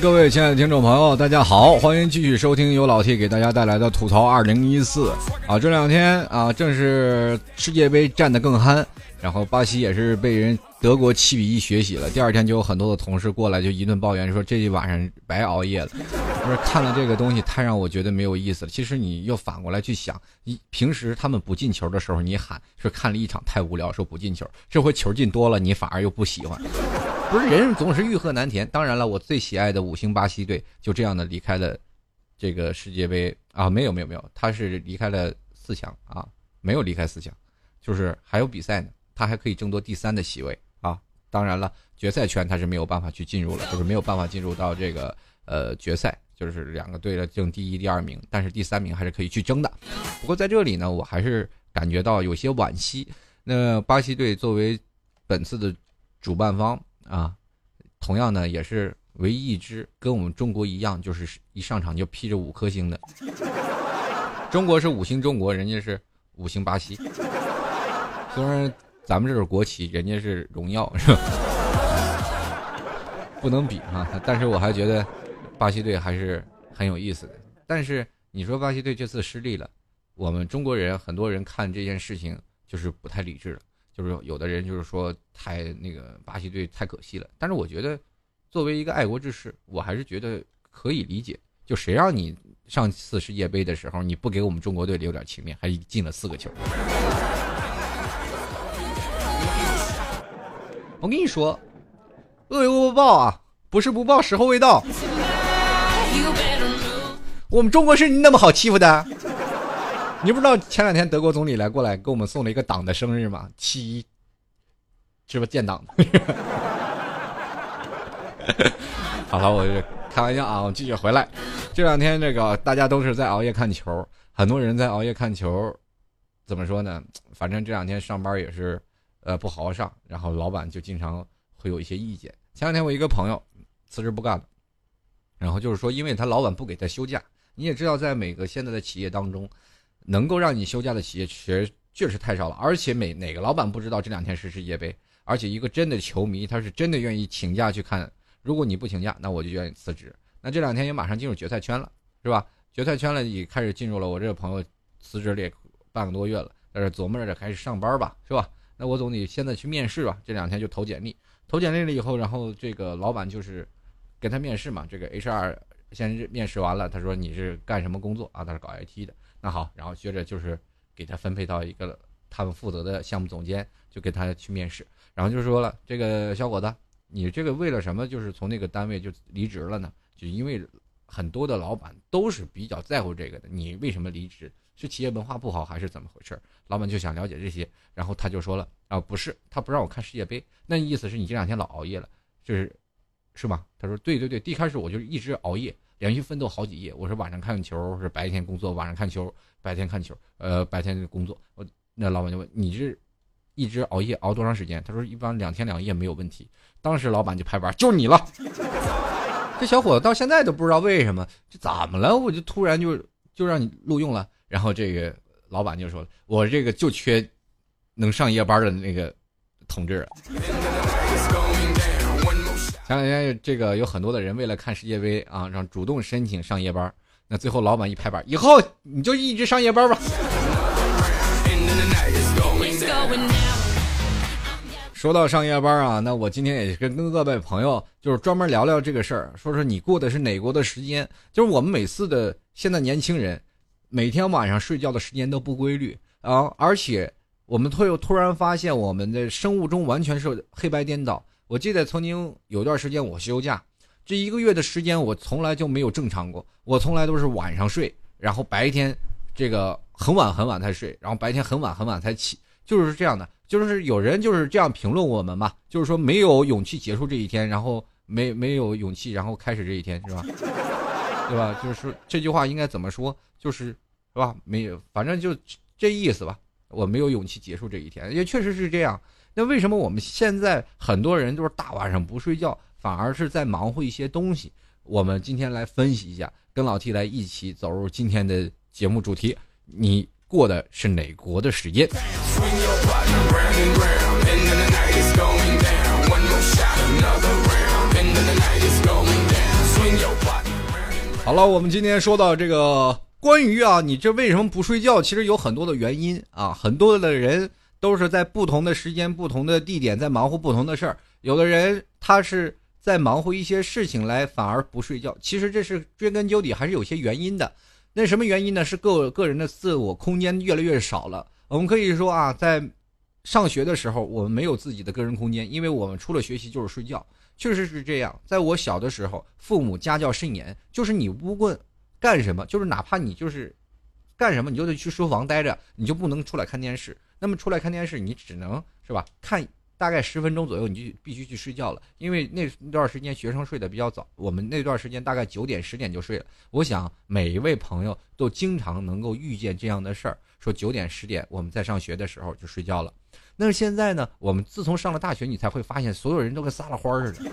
各位亲爱的听众朋友，大家好，欢迎继续收听由老 T 给大家带来的吐槽二零一四啊。这两天啊，正是世界杯战得更酣，然后巴西也是被人德国七比一学习了。第二天就有很多的同事过来就一顿抱怨，说这一晚上白熬夜了。就是看了这个东西太让我觉得没有意思了。其实你又反过来去想，你平时他们不进球的时候，你喊说看了一场太无聊，说不进球。这回球进多了，你反而又不喜欢。不是人总是欲壑难填。当然了，我最喜爱的五星巴西队就这样的离开了这个世界杯啊！没有没有没有，他是离开了四强啊，没有离开四强，就是还有比赛呢，他还可以争夺第三的席位啊。当然了，决赛圈他是没有办法去进入了，就是没有办法进入到这个呃决赛，就是两个队的争第一、第二名，但是第三名还是可以去争的。不过在这里呢，我还是感觉到有些惋惜。那巴西队作为本次的主办方。啊，同样呢，也是唯一一支跟我们中国一样，就是一上场就披着五颗星的。中国是五星中国，人家是五星巴西。虽然咱们这是国旗，人家是荣耀，是吧？不能比啊。但是我还觉得巴西队还是很有意思的。但是你说巴西队这次失利了，我们中国人很多人看这件事情就是不太理智了。就是有的人就是说太那个巴西队太可惜了，但是我觉得，作为一个爱国志士，我还是觉得可以理解。就谁让你上次世界杯的时候你不给我们中国队留点情面，还进了四个球？我跟你说，恶有恶报啊，不是不报，时候未到。我们中国是你那么好欺负的？你不知道前两天德国总理来过来给我们送了一个党的生日吗？七一，是不是建党？好了，我开玩笑啊，我继续回来。这两天这个大家都是在熬夜看球，很多人在熬夜看球，怎么说呢？反正这两天上班也是，呃，不好好上，然后老板就经常会有一些意见。前两天我一个朋友辞职不干了，然后就是说，因为他老板不给他休假。你也知道，在每个现在的企业当中。能够让你休假的企业确确实太少了，而且每哪个老板不知道这两天是世界杯，而且一个真的球迷他是真的愿意请假去看。如果你不请假，那我就愿意辞职。那这两天也马上进入决赛圈了，是吧？决赛圈了也开始进入了。我这个朋友辞职了也半个多月了，但是琢磨着开始上班吧，是吧？那我总得现在去面试吧。这两天就投简历，投简历了以后，然后这个老板就是跟他面试嘛。这个 HR 先面试完了，他说你是干什么工作啊？他是搞 IT 的。那好，然后接着就是给他分配到一个他们负责的项目总监，就给他去面试。然后就说了，这个小伙子，你这个为了什么就是从那个单位就离职了呢？就因为很多的老板都是比较在乎这个的。你为什么离职？是企业文化不好还是怎么回事？老板就想了解这些。然后他就说了啊，不是，他不让我看世界杯，那意思是你这两天老熬夜了，就是，是吧？他说对对对，一开始我就一直熬夜。连续奋斗好几夜，我说晚上看球是白天工作，晚上看球白天看球，呃，白天工作。我那老板就问你是，一直熬夜熬多长时间？他说一般两天两夜没有问题。当时老板就拍板，就你了。这小伙子到现在都不知道为什么，这怎么了？我就突然就就让你录用了。然后这个老板就说，我这个就缺能上夜班的那个同志了。前两天这个有很多的人为了看世界杯啊，让主动申请上夜班。那最后老板一拍板，以后你就一直上夜班吧。说到上夜班啊，那我今天也跟跟各位朋友就是专门聊聊这个事儿，说说你过的是哪国的时间？就是我们每次的现在年轻人，每天晚上睡觉的时间都不规律啊，而且我们突又突然发现我们的生物钟完全是黑白颠倒。我记得曾经有段时间我休假，这一个月的时间我从来就没有正常过，我从来都是晚上睡，然后白天这个很晚很晚才睡，然后白天很晚很晚才起，就是这样的。就是有人就是这样评论我们嘛，就是说没有勇气结束这一天，然后没没有勇气，然后开始这一天是吧？对吧？就是这句话应该怎么说？就是是吧？没有，反正就这意思吧。我没有勇气结束这一天，也确实是这样。那为什么我们现在很多人就是大晚上不睡觉，反而是在忙活一些东西？我们今天来分析一下，跟老 T 来一起走入今天的节目主题。你过的是哪国的时间？好了，我们今天说到这个关于啊，你这为什么不睡觉？其实有很多的原因啊，很多的人都是在不同的时间、不同的地点在忙活不同的事儿。有的人他是在忙活一些事情来，反而不睡觉。其实这是追根究底还是有些原因的。那什么原因呢？是个个人的自我空间越来越少了。我们可以说啊，在上学的时候，我们没有自己的个人空间，因为我们除了学习就是睡觉。确实是这样，在我小的时候，父母家教甚严，就是你无论干什么，就是哪怕你就是干什么，你就得去书房待着，你就不能出来看电视。那么出来看电视，你只能是吧？看大概十分钟左右，你就必须去睡觉了，因为那段时间学生睡得比较早，我们那段时间大概九点十点就睡了。我想每一位朋友都经常能够遇见这样的事儿，说九点十点我们在上学的时候就睡觉了。那现在呢？我们自从上了大学，你才会发现，所有人都跟撒了欢儿似的。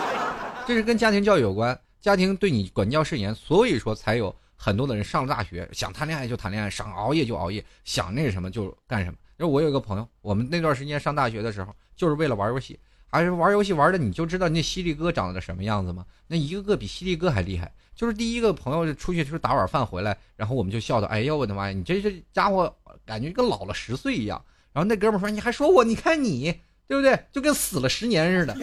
这是跟家庭教育有关，家庭对你管教甚严，所以说才有很多的人上了大学，想谈恋爱就谈恋爱，想熬夜就熬夜，想那什么就干什么。因为我有一个朋友，我们那段时间上大学的时候，就是为了玩游戏，还是玩游戏玩的，你就知道那犀利哥长得什么样子吗？那一个个比犀利哥还厉害。就是第一个朋友出去就是打碗饭回来，然后我们就笑的：“哎呦我的妈呀，你这这家伙感觉跟老了十岁一样。”然后那哥们说：“你还说我？你看你，对不对？就跟死了十年似的。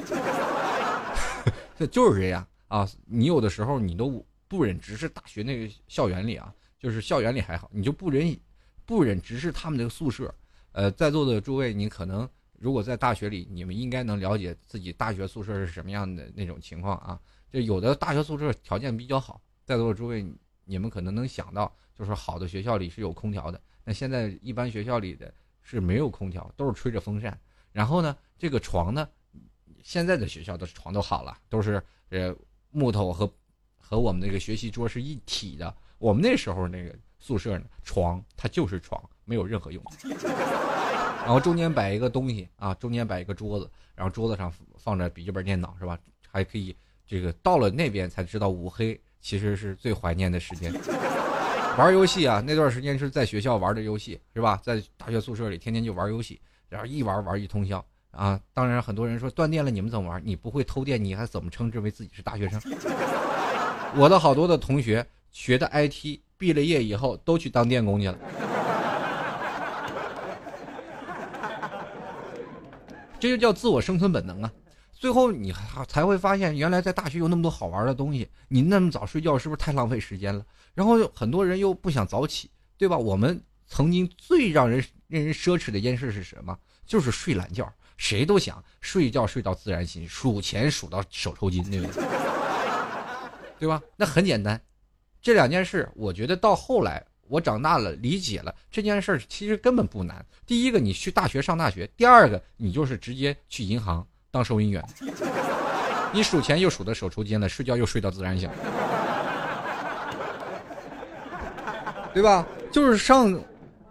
这就是这样啊！你有的时候你都不忍直视大学那个校园里啊，就是校园里还好，你就不忍不忍直视他们那个宿舍。呃，在座的诸位，你可能如果在大学里，你们应该能了解自己大学宿舍是什么样的那种情况啊。就有的大学宿舍条件比较好，在座的诸位，你们可能能想到，就是好的学校里是有空调的。那现在一般学校里的。是没有空调，都是吹着风扇。然后呢，这个床呢，现在的学校的床都好了，都是呃木头和和我们那个学习桌是一体的。我们那时候那个宿舍呢，床它就是床，没有任何用。然后中间摆一个东西啊，中间摆一个桌子，然后桌子上放着笔记本电脑，是吧？还可以这个到了那边才知道五黑其实是最怀念的时间。玩游戏啊，那段时间是在学校玩的游戏，是吧？在大学宿舍里天天就玩游戏，然后一玩玩一通宵啊。当然，很多人说断电了，你们怎么玩？你不会偷电，你还怎么称之为自己是大学生？我的好多的同学学的 IT，毕了业以后都去当电工去了。这就叫自我生存本能啊。最后你还才会发现，原来在大学有那么多好玩的东西。你那么早睡觉，是不是太浪费时间了？然后很多人又不想早起，对吧？我们曾经最让人令人奢侈的一件事是什么？就是睡懒觉。谁都想睡觉睡到自然醒，数钱数到手抽筋，对不对？对吧？那很简单，这两件事，我觉得到后来我长大了，理解了这件事其实根本不难。第一个，你去大学上大学；第二个，你就是直接去银行。当收银员，你数钱又数的手抽筋了，睡觉又睡到自然醒，对吧？就是上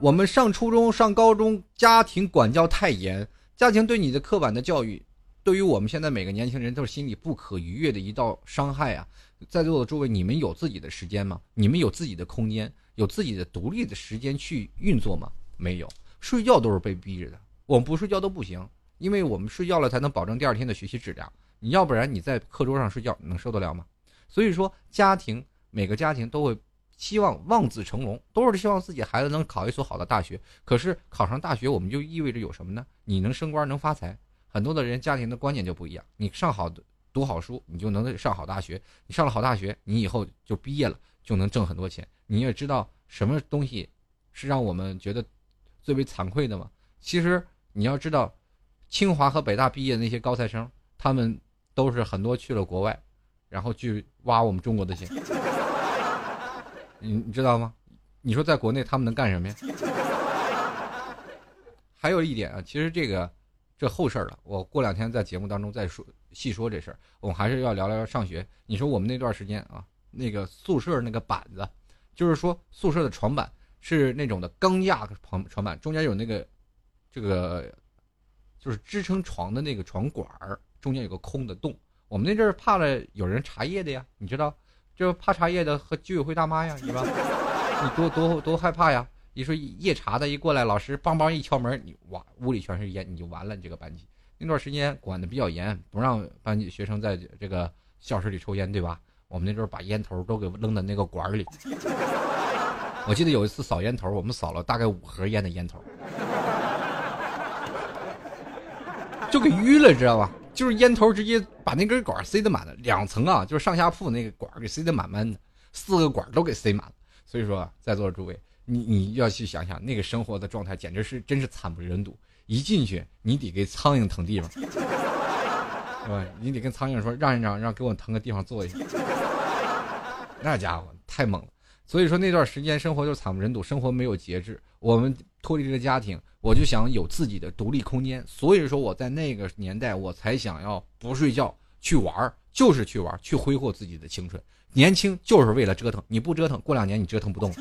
我们上初中、上高中，家庭管教太严，家庭对你的刻板的教育，对于我们现在每个年轻人都是心里不可逾越的一道伤害啊！在座的诸位，你们有自己的时间吗？你们有自己的空间，有自己的独立的时间去运作吗？没有，睡觉都是被逼着的，我们不睡觉都不行。因为我们睡觉了，才能保证第二天的学习质量。你要不然你在课桌上睡觉，能受得了吗？所以说，家庭每个家庭都会希望望子成龙，都是希望自己孩子能考一所好的大学。可是考上大学，我们就意味着有什么呢？你能升官，能发财。很多的人家庭的观念就不一样。你上好的读好书，你就能上好大学。你上了好大学，你以后就毕业了，就能挣很多钱。你也知道什么东西是让我们觉得最为惭愧的吗？其实你要知道。清华和北大毕业的那些高材生，他们都是很多去了国外，然后去挖我们中国的钱。你你知道吗？你说在国内他们能干什么呀？还有一点啊，其实这个这后事儿了，我过两天在节目当中再说细说这事儿，我们还是要聊聊上学。你说我们那段时间啊，那个宿舍那个板子，就是说宿舍的床板是那种的钢架床床板，中间有那个这个就是支撑床的那个床管儿，中间有个空的洞。我们那阵儿怕了有人茶叶的呀，你知道，就怕茶叶的和居委会大妈呀，是吧？你多多多害怕呀！一说夜查的一过来，老师梆梆一敲门，你哇，屋里全是烟，你就完了。你这个班级那段时间管的比较严，不让班级学生在这个教室里抽烟，对吧？我们那时候把烟头都给扔到那个管里。我记得有一次扫烟头，我们扫了大概五盒烟的烟头，就给淤了，知道吧？就是烟头直接把那根管塞得满了，两层啊，就是上下铺那个管给塞得满满的，四个管都给塞满了。所以说，在座的诸位。你你要去想想那个生活的状态，简直是真是惨不忍睹。一进去，你得给苍蝇腾地方，对吧？你得跟苍蝇说，让一让，让给我腾个地方坐一下。那家伙太猛了。所以说那段时间生活就惨不忍睹，生活没有节制。我们脱离这个家庭，我就想有自己的独立空间。所以说我在那个年代，我才想要不睡觉去玩，就是去玩，去挥霍自己的青春。年轻就是为了折腾，你不折腾，过两年你折腾不动。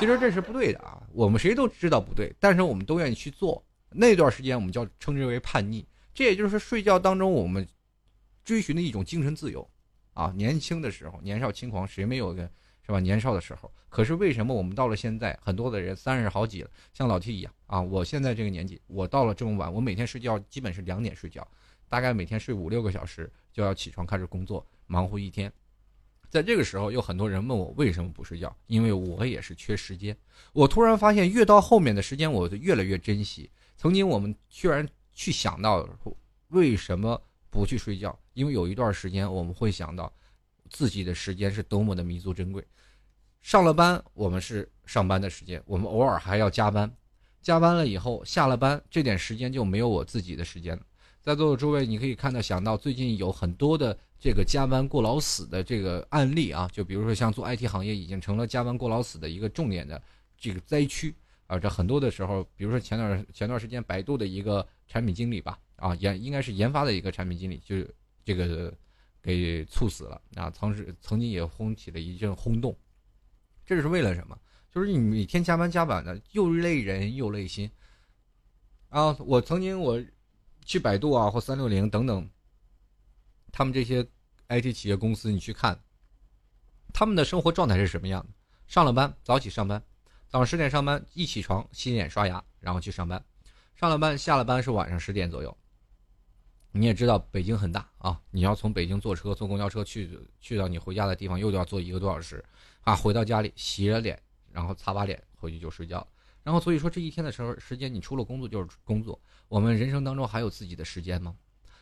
其实这是不对的啊，我们谁都知道不对，但是我们都愿意去做。那段时间我们叫称之为叛逆，这也就是睡觉当中我们追寻的一种精神自由啊。年轻的时候年少轻狂，谁没有个是吧？年少的时候，可是为什么我们到了现在，很多的人三十好几了，像老 T 一样啊？我现在这个年纪，我到了这么晚，我每天睡觉基本是两点睡觉，大概每天睡五六个小时，就要起床开始工作，忙活一天。在这个时候，有很多人问我为什么不睡觉，因为我也是缺时间。我突然发现，越到后面的时间，我就越来越珍惜。曾经我们居然去想到为什么不去睡觉，因为有一段时间我们会想到自己的时间是多么的弥足珍贵。上了班，我们是上班的时间，我们偶尔还要加班，加班了以后下了班，这点时间就没有我自己的时间了。在座的诸位，你可以看到，想到最近有很多的。这个加班过劳死的这个案例啊，就比如说像做 IT 行业，已经成了加班过劳死的一个重点的这个灾区啊。这很多的时候，比如说前段前段时间，百度的一个产品经理吧，啊研应该是研发的一个产品经理，就这个给猝死了啊。曾是曾经也轰起了一阵轰动，这是为了什么？就是你每天加班加班的，又累人又累心啊。我曾经我去百度啊或三六零等等。他们这些 IT 企业公司，你去看，他们的生活状态是什么样的？上了班，早起上班，早上十点上班，一起床洗脸刷牙，然后去上班。上了班，下了班是晚上十点左右。你也知道北京很大啊，你要从北京坐车、坐公交车去去到你回家的地方，又要坐一个多小时啊。回到家里洗了脸，然后擦把脸，回去就睡觉。然后所以说这一天的时候时间，你除了工作就是工作。我们人生当中还有自己的时间吗？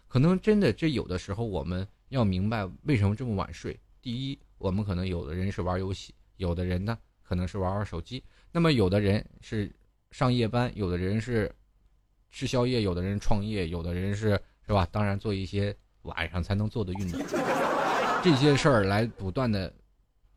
可能真的，这有的时候我们要明白为什么这么晚睡。第一，我们可能有的人是玩游戏，有的人呢可能是玩玩手机。那么有的人是上夜班，有的人是吃宵夜，有的人创业，有的人是是吧？当然做一些晚上才能做的运动，这些事儿来不断的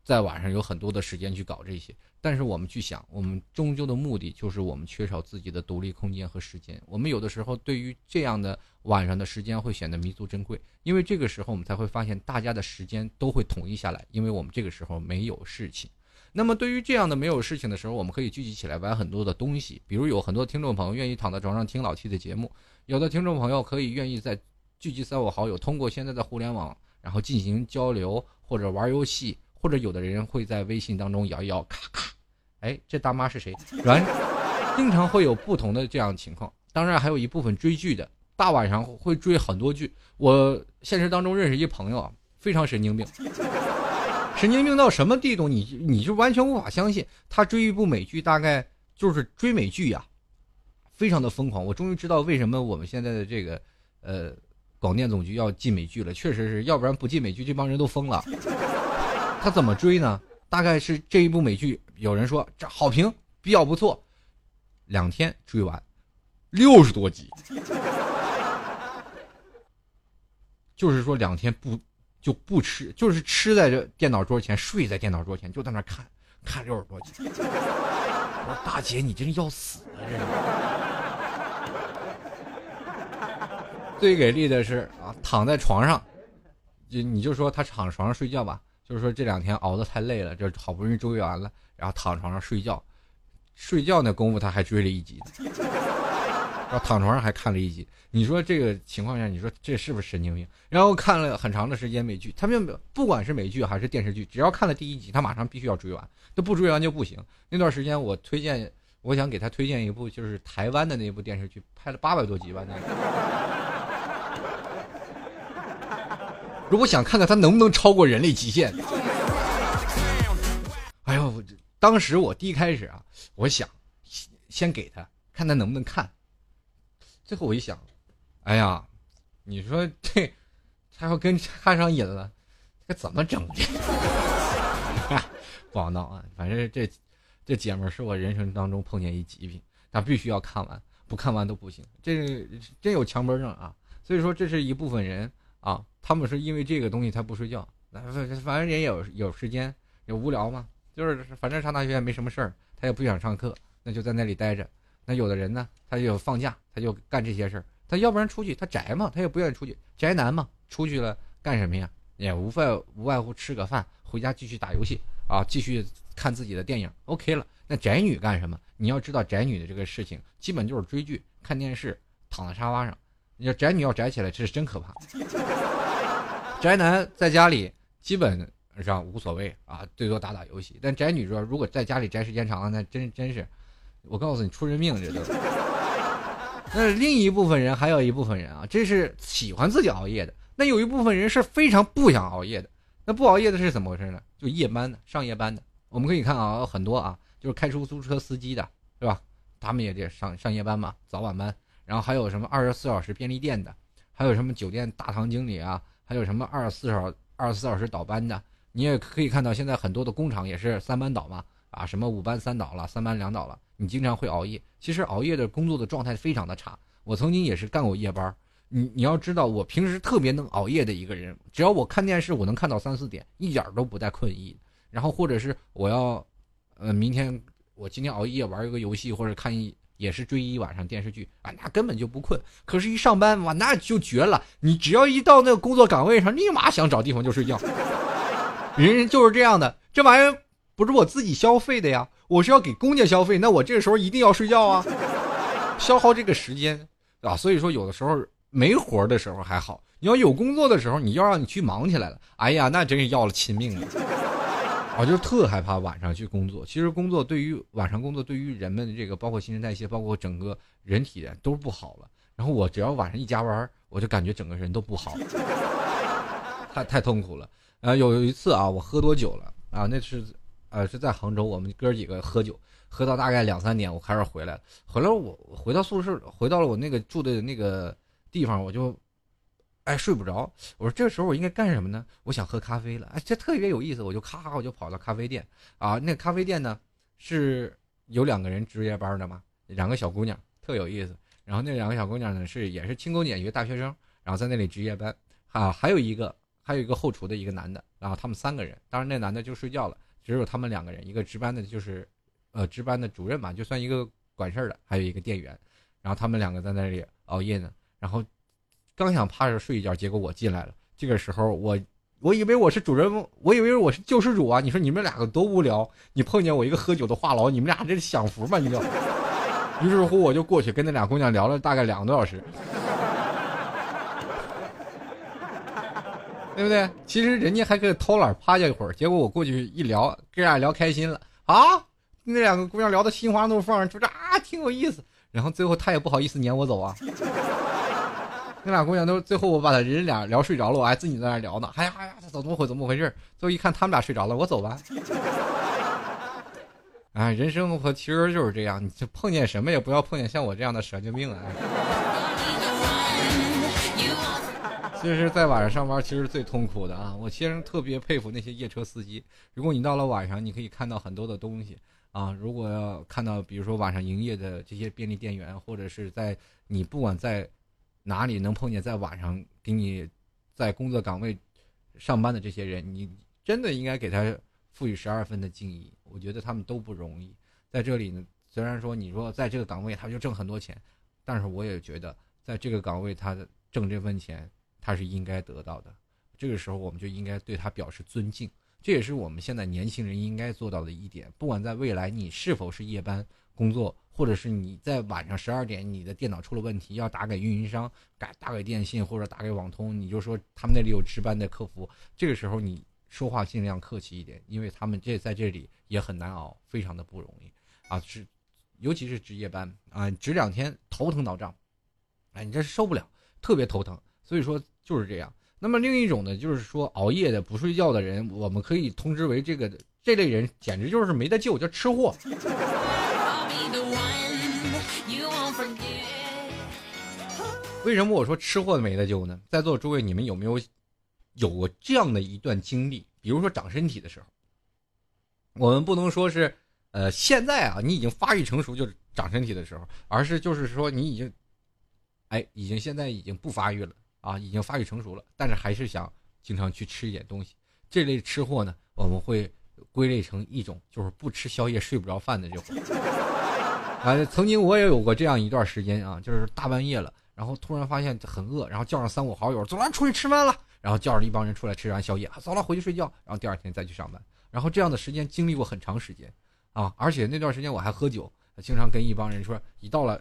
在晚上有很多的时间去搞这些。但是我们去想，我们终究的目的就是我们缺少自己的独立空间和时间。我们有的时候对于这样的晚上的时间会显得弥足珍贵，因为这个时候我们才会发现大家的时间都会统一下来，因为我们这个时候没有事情。那么对于这样的没有事情的时候，我们可以聚集起来玩很多的东西，比如有很多听众朋友愿意躺在床上听老 T 的节目，有的听众朋友可以愿意在聚集三五好友，通过现在的互联网，然后进行交流或者玩游戏。或者有的人会在微信当中摇一摇，咔咔，哎，这大妈是谁？然，经常会有不同的这样情况。当然，还有一部分追剧的，大晚上会追很多剧。我现实当中认识一朋友啊，非常神经病，神经病到什么地步？你你就完全无法相信。他追一部美剧，大概就是追美剧呀，非常的疯狂。我终于知道为什么我们现在的这个呃广电总局要禁美剧了。确实是要不然不禁美剧，这帮人都疯了。他怎么追呢？大概是这一部美剧，有人说这好评比较不错，两天追完，六十多集，就是说两天不就不吃，就是吃在这电脑桌前，睡在电脑桌前，就在那看，看六十多集。我说大姐，你真要死啊！这最给力的是啊，躺在床上，就你就说他躺床上睡觉吧，就是说这两天熬得太累了，这好不容易追完了，然后躺床上睡觉，睡觉那功夫他还追了一集，然后躺床上还看了一集。你说这个情况下，你说这是不是神经病？然后看了很长的时间美剧，他们不管是美剧还是电视剧，只要看了第一集，他马上必须要追完，他不追完就不行。那段时间我推荐，我想给他推荐一部，就是台湾的那部电视剧，拍了八百多集吧，那个。如果想看看他能不能超过人类极限，哎呦，当时我第一开始啊，我想先给他看他能不能看，最后我一想，哎呀，你说这他要跟看上瘾了，这怎么整的？不好闹啊！反正这这姐们是我人生当中碰见一极品，他必须要看完，不看完都不行，这真有强迫症啊！所以说，这是一部分人。啊，他们是因为这个东西他不睡觉，反反正也有有时间，也无聊嘛，就是反正上大学也没什么事儿，他也不想上课，那就在那里待着。那有的人呢，他就放假，他就干这些事儿。他要不然出去，他宅嘛，他也不愿意出去，宅男嘛，出去了干什么呀？也无外无外乎吃个饭，回家继续打游戏啊，继续看自己的电影，OK 了。那宅女干什么？你要知道宅女的这个事情，基本就是追剧、看电视、躺在沙发上。要宅女要宅起来，这是真可怕。宅男在家里基本上无所谓啊，最多打打游戏。但宅女说，如果在家里宅时间长了，那真真是，我告诉你出人命这都。那另一部分人还有一部分人啊，这是喜欢自己熬夜的。那有一部分人是非常不想熬夜的。那不熬夜的是怎么回事呢？就夜班的，上夜班的。我们可以看啊，很多啊，就是开出租车司机的，是吧？他们也得上上夜班嘛，早晚班。然后还有什么二十四小时便利店的，还有什么酒店大堂经理啊，还有什么二十四小二十四小时倒班的。你也可以看到，现在很多的工厂也是三班倒嘛，啊，什么五班三倒了，三班两倒了。你经常会熬夜，其实熬夜的工作的状态非常的差。我曾经也是干过夜班，你你要知道，我平时特别能熬夜的一个人，只要我看电视，我能看到三四点，一点都不带困意。然后或者是我要，呃，明天我今天熬夜玩一个游戏或者看一。也是追一晚上电视剧啊，那根本就不困。可是，一上班哇，那就绝了。你只要一到那个工作岗位上，立马想找地方就睡觉。人人就是这样的，这玩意儿不是我自己消费的呀，我是要给公家消费，那我这个时候一定要睡觉啊，消耗这个时间啊。所以说，有的时候没活的时候还好，你要有工作的时候，你要让你去忙起来了，哎呀，那真是要了亲命了。我就特害怕晚上去工作。其实工作对于晚上工作，对于人们的这个包括新陈代谢，包括整个人体都不好了。然后我只要晚上一加班，我就感觉整个人都不好，太太痛苦了。呃，有有一次啊，我喝多酒了啊，那是呃是在杭州，我们哥几个喝酒，喝到大概两三点，我开始回来了。回来我回到宿舍，回到了我那个住的那个地方，我就。哎，睡不着。我说这时候我应该干什么呢？我想喝咖啡了。哎，这特别有意思。我就咔咔，我就跑到咖啡店啊。那咖啡店呢，是有两个人值夜班的嘛，两个小姑娘，特有意思。然后那两个小姑娘呢，是也是轻工俭学大学生，然后在那里值夜班啊。还有一个，还有一个后厨的一个男的，然后他们三个人。当然那男的就睡觉了，只有他们两个人。一个值班的就是，呃，值班的主任嘛，就算一个管事儿的，还有一个店员。然后他们两个在那里熬夜呢，然后。刚想趴着睡一觉，结果我进来了。这个时候，我我以为我是主人翁，我以为我是救世主啊！你说你们两个多无聊，你碰见我一个喝酒的话痨，你们俩这是享福吗？你就，于是乎我就过去跟那俩姑娘聊了大概两个多小时，对不对？其实人家还可以偷懒趴下一会儿，结果我过去一聊，跟俩聊开心了啊！那两个姑娘聊的心花怒放，说这啊挺有意思，然后最后她也不好意思撵我走啊。那俩姑娘都最后我把他人俩聊睡着了，我还自己在那聊呢。哎呀哎呀，怎么回怎么回事？最后一看他们俩睡着了，我走吧。哎，人生和其实就是这样，你就碰见什么也不要碰见像我这样的神经病啊。其实，在晚上上班其实最痛苦的啊。我其实特别佩服那些夜车司机。如果你到了晚上，你可以看到很多的东西啊。如果要看到，比如说晚上营业的这些便利店员，或者是在你不管在。哪里能碰见在晚上给你在工作岗位上班的这些人？你真的应该给他赋予十二分的敬意。我觉得他们都不容易。在这里呢，虽然说你说在这个岗位他就挣很多钱，但是我也觉得在这个岗位他挣这份钱，他是应该得到的。这个时候，我们就应该对他表示尊敬。这也是我们现在年轻人应该做到的一点。不管在未来你是否是夜班工作，或者是你在晚上十二点你的电脑出了问题要打给运营商、打打给电信或者打给网通，你就说他们那里有值班的客服。这个时候你说话尽量客气一点，因为他们这在这里也很难熬，非常的不容易啊！是，尤其是值夜班啊，值两天头疼脑胀，哎，你这是受不了，特别头疼。所以说就是这样。那么另一种呢，就是说熬夜的不睡觉的人，我们可以通知为这个这类人，简直就是没得救，叫吃货。为什么我说吃货没得救呢？在座诸位，你们有没有有过这样的一段经历？比如说长身体的时候，我们不能说是呃现在啊，你已经发育成熟就是长身体的时候，而是就是说你已经，哎，已经现在已经不发育了。啊，已经发育成熟了，但是还是想经常去吃一点东西。这类吃货呢，我们会归类成一种，就是不吃宵夜睡不着饭的这种。啊，曾经我也有过这样一段时间啊，就是大半夜了，然后突然发现很饿，然后叫上三五好友，走了，出去吃饭了。然后叫上一帮人出来吃完宵夜，走了，回去睡觉。然后第二天再去上班。然后这样的时间经历过很长时间，啊，而且那段时间我还喝酒，经常跟一帮人说，一到了。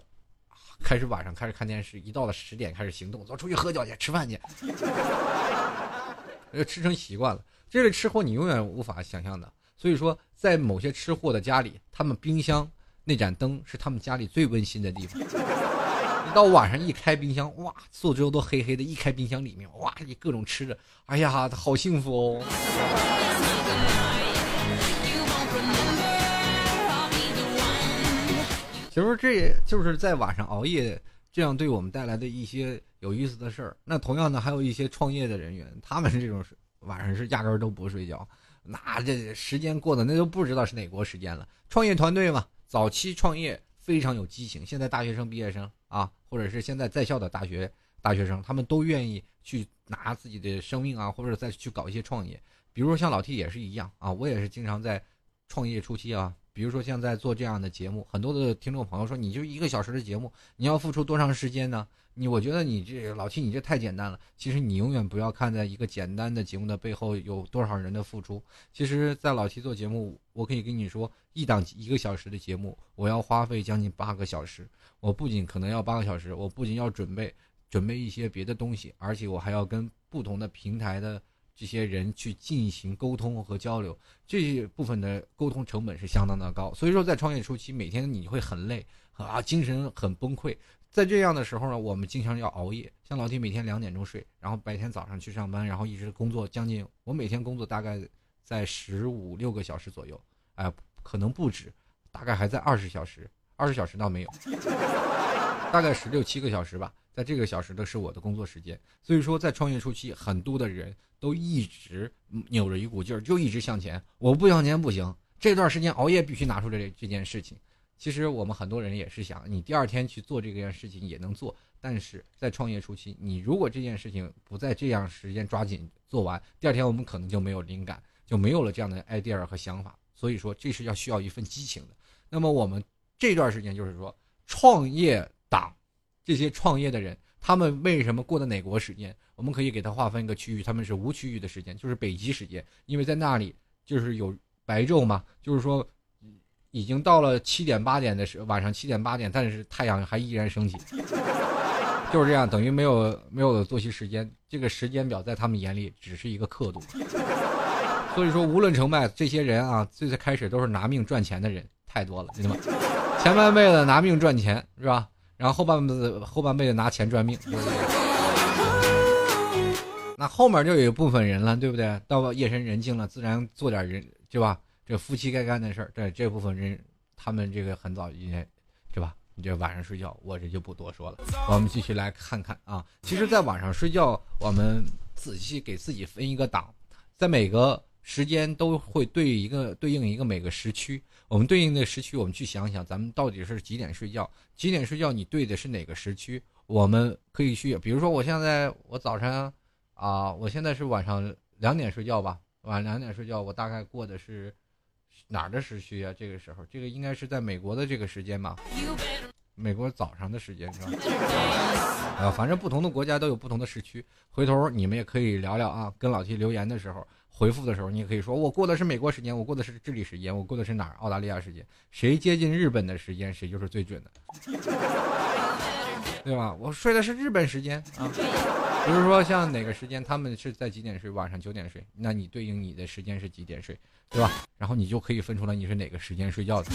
开始晚上开始看电视，一到了十点开始行动，走出去喝酒去吃饭去，就吃成习惯了。这类吃货你永远无法想象的。所以说，在某些吃货的家里，他们冰箱那盏灯是他们家里最温馨的地方。一到晚上一开冰箱，哇，四周都黑黑的，一开冰箱里面，哇，你各种吃的，哎呀，好幸福哦。其实这也就是在晚上熬夜，这样对我们带来的一些有意思的事儿。那同样呢，还有一些创业的人员，他们这种晚上是压根儿都不睡觉，那这时间过的那都不知道是哪国时间了。创业团队嘛，早期创业非常有激情。现在大学生、毕业生啊，或者是现在在校的大学大学生，他们都愿意去拿自己的生命啊，或者再去搞一些创业。比如说像老 T 也是一样啊，我也是经常在创业初期啊。比如说像在做这样的节目，很多的听众朋友说，你就一个小时的节目，你要付出多长时间呢？你我觉得你这老七，你这太简单了。其实你永远不要看在一个简单的节目的背后有多少人的付出。其实，在老七做节目，我可以跟你说，一档一个小时的节目，我要花费将近八个小时。我不仅可能要八个小时，我不仅要准备准备一些别的东西，而且我还要跟不同的平台的。这些人去进行沟通和交流，这部分的沟通成本是相当的高。所以说，在创业初期，每天你会很累啊，精神很崩溃。在这样的时候呢，我们经常要熬夜。像老铁每天两点钟睡，然后白天早上去上班，然后一直工作将近我每天工作大概在十五六个小时左右，哎，可能不止，大概还在二十小时，二十小时倒没有，大概十六七个小时吧。在这个小时的是我的工作时间。所以说，在创业初期，很多的人。都一直扭着一股劲儿，就一直向前。我不向前不行，这段时间熬夜必须拿出这这件事情。其实我们很多人也是想，你第二天去做这件事情也能做，但是在创业初期，你如果这件事情不在这样时间抓紧做完，第二天我们可能就没有灵感，就没有了这样的 idea 和想法。所以说，这是要需要一份激情的。那么我们这段时间就是说，创业党这些创业的人。他们为什么过的哪国时间？我们可以给他划分一个区域，他们是无区域的时间，就是北极时间，因为在那里就是有白昼嘛，就是说已经到了七点八点的时晚上七点八点，但是太阳还依然升起，就是这样，等于没有没有作息时间，这个时间表在他们眼里只是一个刻度。所以说，无论成败，这些人啊，最最开始都是拿命赚钱的人太多了，兄弟们，前半辈子拿命赚钱是吧？然后后半辈子后半辈子拿钱赚命，那后面就有一部分人了，对不对？到夜深人静了，自然做点人，对吧？这夫妻该干的事儿，对这部分人，他们这个很早以前，是吧？你这晚上睡觉，我这就不多说了。我们继续来看看啊，其实，在晚上睡觉，我们仔细给自己分一个档，在每个时间都会对一个对应一个每个时区。我们对应的时区，我们去想想，咱们到底是几点睡觉？几点睡觉？你对的是哪个时区？我们可以去，比如说，我现在我早晨啊，我现在是晚上两点睡觉吧，晚两点睡觉，我大概过的是哪儿的时区啊？这个时候，这个应该是在美国的这个时间吧？美国早上的时间是吧？啊，反正不同的国家都有不同的时区，回头你们也可以聊聊啊。跟老 T 留言的时候，回复的时候，你也可以说我过的是美国时间，我过的是智利时间，我过的是哪儿？澳大利亚时间，谁接近日本的时间，谁就是最准的，对吧？我睡的是日本时间啊。比如说像哪个时间，他们是在几点睡？晚上九点睡，那你对应你的时间是几点睡，对吧？然后你就可以分出来你是哪个时间睡觉的。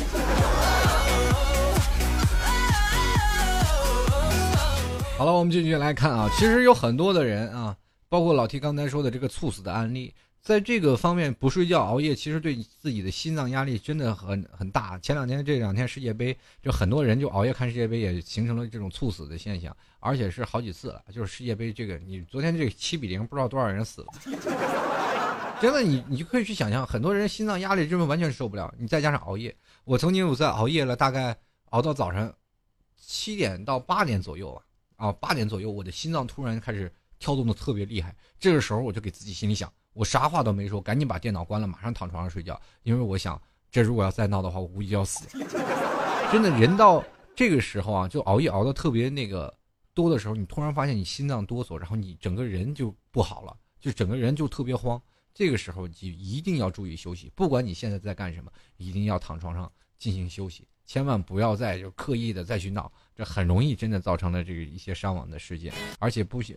好了，我们继续来看啊，其实有很多的人啊，包括老 T 刚才说的这个猝死的案例。在这个方面不睡觉熬夜，其实对自己的心脏压力真的很很大。前两天这两天世界杯，就很多人就熬夜看世界杯，也形成了这种猝死的现象，而且是好几次了。就是世界杯这个，你昨天这个七比零，不知道多少人死了。真的，你你就可以去想象，很多人心脏压力真的完全受不了。你再加上熬夜，我曾经有在熬夜了，大概熬到早上七点到八点左右啊，啊八点左右，我的心脏突然开始跳动的特别厉害。这个时候我就给自己心里想。我啥话都没说，赶紧把电脑关了，马上躺床上睡觉。因为我想，这如果要再闹的话，我估计要死。真的，人到这个时候啊，就熬夜熬的特别那个多的时候，你突然发现你心脏哆嗦，然后你整个人就不好了，就整个人就特别慌。这个时候就一定要注意休息，不管你现在在干什么，一定要躺床上进行休息，千万不要再就刻意的再去闹，这很容易真的造成了这个一些伤亡的事件，而且不行。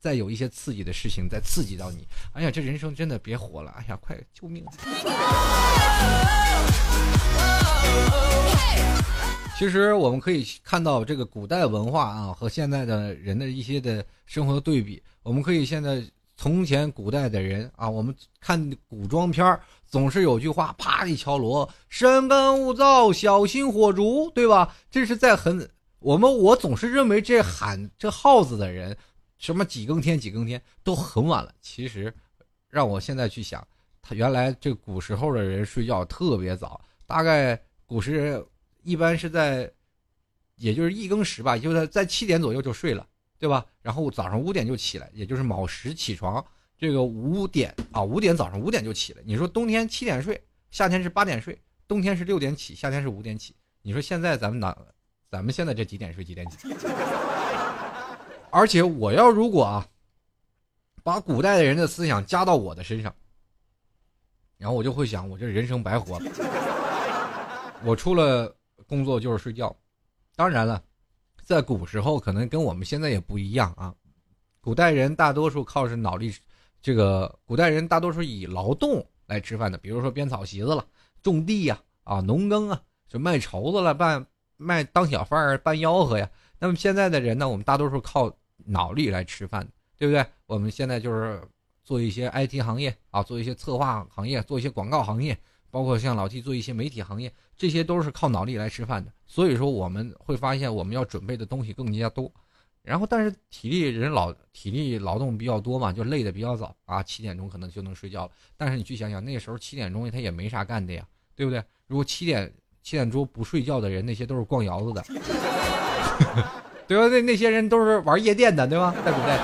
再有一些刺激的事情再刺激到你，哎呀，这人生真的别活了！哎呀，快救命！其实我们可以看到这个古代文化啊和现在的人的一些的生活的对比。我们可以现在从前古代的人啊，我们看古装片总是有句话：啪一敲锣，深更勿躁，小心火烛，对吧？这是在很我们我总是认为这喊这号子的人。什么几更天几更天都很晚了。其实，让我现在去想，他原来这古时候的人睡觉特别早，大概古时人一般是在，也就是一更时吧，就在在七点左右就睡了，对吧？然后早上五点就起来，也就是卯时起床。这个五点啊，五点早上五点就起来。你说冬天七点睡，夏天是八点睡，冬天是六点起，夏天是五点起。你说现在咱们哪，咱们现在这几点睡几点起？而且我要如果啊，把古代的人的思想加到我的身上，然后我就会想，我这人生白活了。我除了工作就是睡觉。当然了，在古时候可能跟我们现在也不一样啊。古代人大多数靠是脑力，这个古代人大多数以劳动来吃饭的，比如说编草席子了、种地呀、啊农耕啊，就卖绸子了、办卖当小贩儿、办吆喝呀。那么现在的人呢，我们大多数靠脑力来吃饭，对不对？我们现在就是做一些 IT 行业啊，做一些策划行业，做一些广告行业，包括像老 T 做一些媒体行业，这些都是靠脑力来吃饭的。所以说，我们会发现我们要准备的东西更加多。然后，但是体力人老体力劳动比较多嘛，就累的比较早啊，七点钟可能就能睡觉了。但是你去想想，那时候七点钟他也没啥干的呀，对不对？如果七点七点钟不睡觉的人，那些都是逛窑子的。对吧？那那些人都是玩夜店的，对吧？在古代，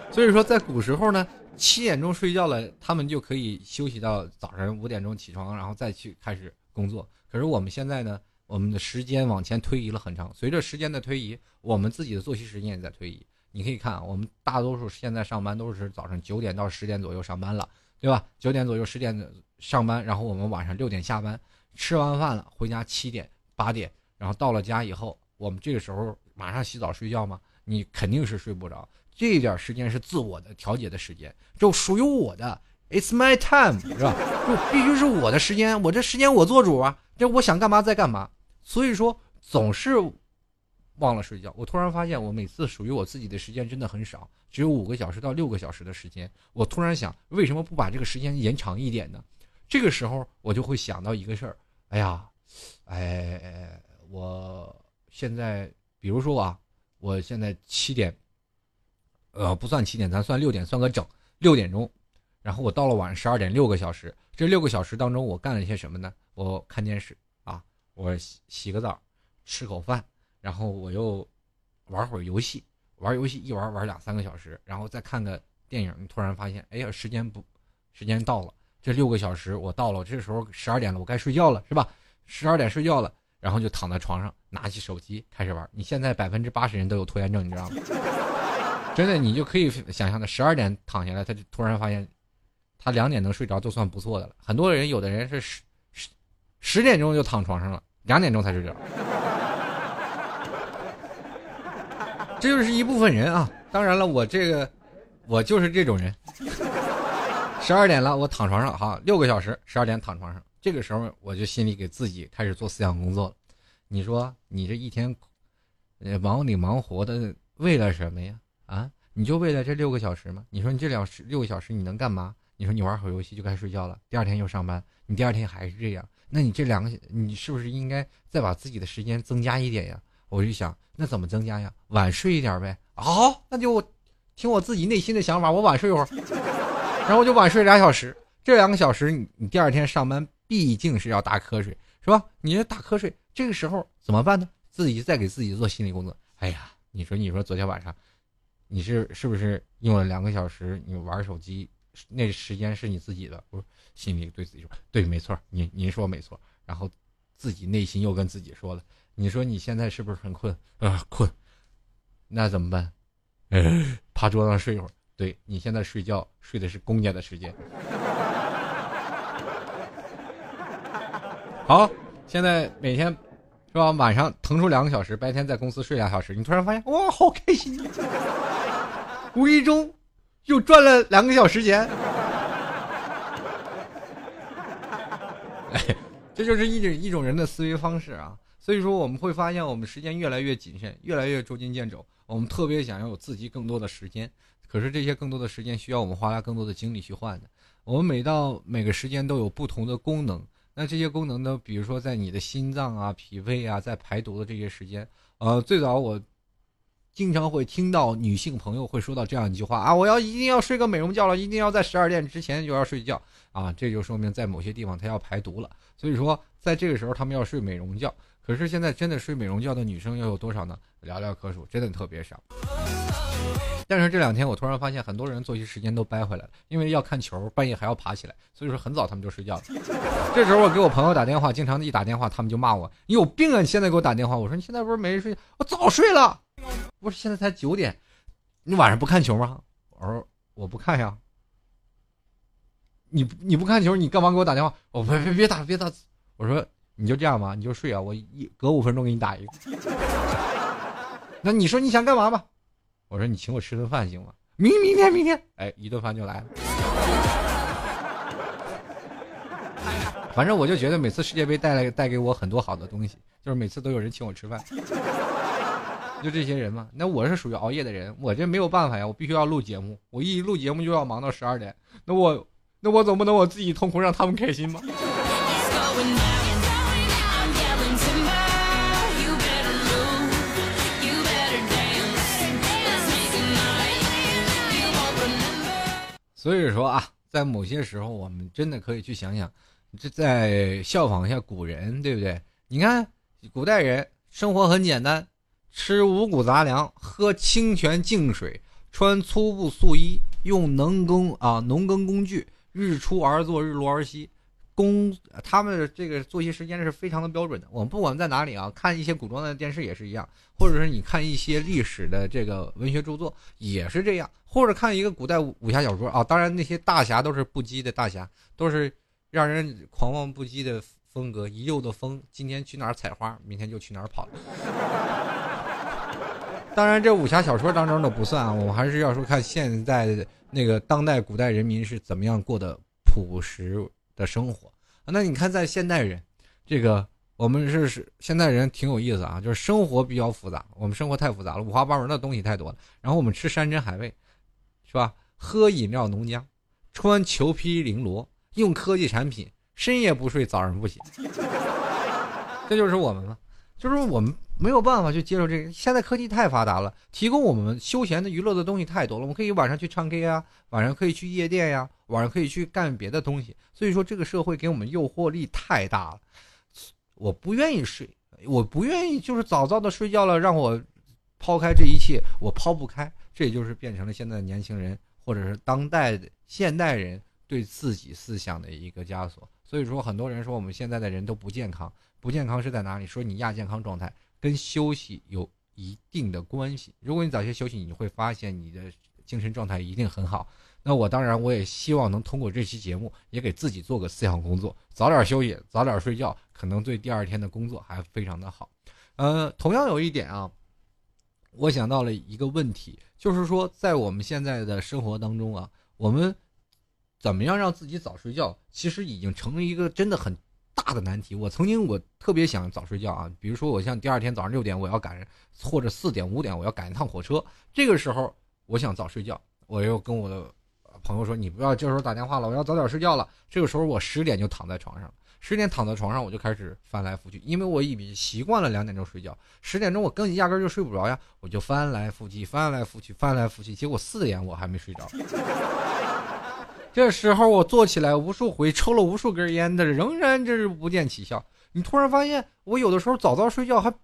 所以说在古时候呢，七点钟睡觉了，他们就可以休息到早上五点钟起床，然后再去开始工作。可是我们现在呢，我们的时间往前推移了很长，随着时间的推移，我们自己的作息时间也在推移。你可以看，我们大多数现在上班都是早上九点到十点左右上班了，对吧？九点左右十点上班，然后我们晚上六点下班，吃完饭了回家七点。八点，然后到了家以后，我们这个时候马上洗澡睡觉吗？你肯定是睡不着。这点时间是自我的调节的时间，就属于我的，It's my time，是吧？就必须是我的时间，我这时间我做主啊，这我想干嘛再干嘛。所以说总是忘了睡觉。我突然发现，我每次属于我自己的时间真的很少，只有五个小时到六个小时的时间。我突然想，为什么不把这个时间延长一点呢？这个时候我就会想到一个事儿，哎呀。哎，我现在比如说啊，我现在七点，呃，不算七点，咱算六点，算个整，六点钟。然后我到了晚上十二点，六个小时。这六个小时当中，我干了些什么呢？我看电视啊，我洗洗个澡，吃口饭，然后我又玩会儿游戏，玩游戏一玩玩两三个小时，然后再看个电影。突然发现，哎呀，时间不，时间到了，这六个小时我到了，这时候十二点了，我该睡觉了，是吧？十二点睡觉了，然后就躺在床上，拿起手机开始玩。你现在百分之八十人都有拖延症，你知道吗？真的，你就可以想象的，十二点躺下来，他就突然发现，他两点能睡着就算不错的了。很多人，有的人是十十十点钟就躺床上了，两点钟才睡着。这就是一部分人啊。当然了，我这个我就是这种人。十二点了，我躺床上，好，六个小时，十二点躺床上。这个时候，我就心里给自己开始做思想工作了。你说，你这一天，忙里忙活的，为了什么呀？啊，你就为了这六个小时吗？你说你这两时六个小时你能干嘛？你说你玩会游戏就该睡觉了，第二天又上班，你第二天还是这样，那你这两个，你是不是应该再把自己的时间增加一点呀？我就想，那怎么增加呀？晚睡一点呗。好，那就听我自己内心的想法，我晚睡一会儿，然后我就晚睡俩小时。这两个小时，你你第二天上班毕竟是要打瞌睡，是吧？你这打瞌睡，这个时候怎么办呢？自己再给自己做心理工作。哎呀，你说你说昨天晚上，你是是不是用了两个小时？你玩手机，那时间是你自己的。我心里对自己说，对，没错，您您说没错。然后自己内心又跟自己说了，你说你现在是不是很困啊？困，那怎么办？趴桌子上睡一会儿。对你现在睡觉睡的是公家的时间。好，现在每天是吧？晚上腾出两个小时，白天在公司睡俩小时。你突然发现，哇，好开心！无意中又赚了两个小时钱。哎，这就是一种一种人的思维方式啊。所以说，我们会发现，我们时间越来越谨慎，越来越捉襟见肘。我们特别想要有自己更多的时间，可是这些更多的时间需要我们花更多的精力去换的。我们每到每个时间都有不同的功能。那这些功能呢？比如说，在你的心脏啊、脾胃啊，在排毒的这些时间，呃，最早我经常会听到女性朋友会说到这样一句话啊：“我要一定要睡个美容觉了，一定要在十二点之前就要睡觉啊！”这就说明在某些地方它要排毒了。所以说，在这个时候他们要睡美容觉。可是现在真的睡美容觉的女生又有多少呢？寥寥可数，真的特别少。但是这两天我突然发现，很多人作息时间都掰回来了，因为要看球，半夜还要爬起来，所以说很早他们就睡觉了。这时候我给我朋友打电话，经常一打电话，他们就骂我：“你有病啊！你现在给我打电话。”我说：“你现在不是没睡？我早睡了。我说现在才九点，你晚上不看球吗？”我说：“我不看呀。”你你不看球，你干嘛给我打电话？我别别别打别打！我说你就这样吧，你就睡啊，我一隔五分钟给你打一个。那你说你想干嘛吧？我说你请我吃顿饭行吗？明明天明天，哎，一顿饭就来了。反正我就觉得每次世界杯带来带给我很多好的东西，就是每次都有人请我吃饭。就这些人嘛，那我是属于熬夜的人，我这没有办法呀，我必须要录节目，我一录节目就要忙到十二点，那我那我总不能我自己痛苦让他们开心吗？所以说啊，在某些时候，我们真的可以去想想，这在效仿一下古人，对不对？你看，古代人生活很简单，吃五谷杂粮，喝清泉净水，穿粗布素衣，用农耕啊农耕工具，日出而作，日落而息。工他们这个作息时间是非常的标准的。我们不管在哪里啊，看一些古装的电视也是一样，或者是你看一些历史的这个文学著作也是这样，或者看一个古代武侠小说啊，当然那些大侠都是不羁的大侠，都是让人狂妄不羁的风格，一溜的风，今天去哪儿采花，明天就去哪儿跑了。当然，这武侠小说当中的不算啊，我们还是要说看现在的那个当代古代人民是怎么样过的朴实。的生活，那你看，在现代人，这个我们是是现代人挺有意思啊，就是生活比较复杂，我们生活太复杂了，五花八门的东西太多了。然后我们吃山珍海味，是吧？喝饮料浓浆，穿裘皮绫罗，用科技产品，深夜不睡，早上不醒，这就是我们了，就是我们。没有办法去接受这个，现在科技太发达了，提供我们休闲的娱乐的东西太多了。我们可以晚上去唱 K 啊，晚上可以去夜店呀，晚上可以去干别的东西。所以说，这个社会给我们诱惑力太大了。我不愿意睡，我不愿意就是早早的睡觉了，让我抛开这一切，我抛不开。这也就是变成了现在的年轻人或者是当代的现代人对自己思想的一个枷锁。所以说，很多人说我们现在的人都不健康。不健康是在哪里？说你亚健康状态跟休息有一定的关系。如果你早些休息，你会发现你的精神状态一定很好。那我当然我也希望能通过这期节目，也给自己做个思想工作，早点休息，早点睡觉，可能对第二天的工作还非常的好。呃，同样有一点啊，我想到了一个问题，就是说在我们现在的生活当中啊，我们怎么样让自己早睡觉，其实已经成了一个真的很大的难题。我曾经我特别想早睡觉啊，比如说我像第二天早上六点我要赶，或者四点五点我要赶一趟火车，这个时候我想早睡觉，我又跟我的朋友说你不要这时候打电话了，我要早点睡觉了。这个时候我十点就躺在床上。十点躺在床上，我就开始翻来覆去，因为我已经习惯了两点钟睡觉。十点钟我根本压根就睡不着呀，我就翻来覆去，翻来覆去，翻来覆去，结果四点我还没睡着。这时候我坐起来无数回，抽了无数根烟的，仍然这是不见起效。你突然发现，我有的时候早早睡觉，还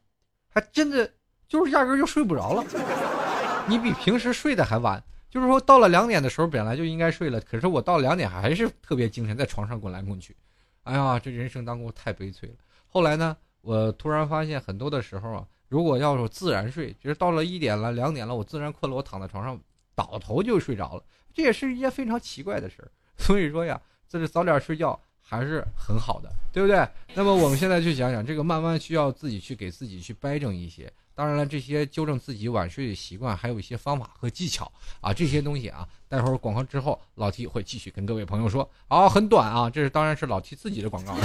还真的就是压根就睡不着了。你比平时睡的还晚，就是说到了两点的时候本来就应该睡了，可是我到两点还是特别精神，在床上滚来滚去。哎呀，这人生当中太悲催了。后来呢，我突然发现很多的时候啊，如果要是自然睡，就是到了一点了、两点了，我自然困了，我躺在床上倒头就睡着了。这也是一件非常奇怪的事儿。所以说呀，就是早点睡觉还是很好的，对不对？那么我们现在去想想，这个慢慢需要自己去给自己去掰正一些。当然了，这些纠正自己晚睡的习惯，还有一些方法和技巧啊，这些东西啊，待会儿广告之后，老 T 会继续跟各位朋友说。好，很短啊，这是当然是老 T 自己的广告。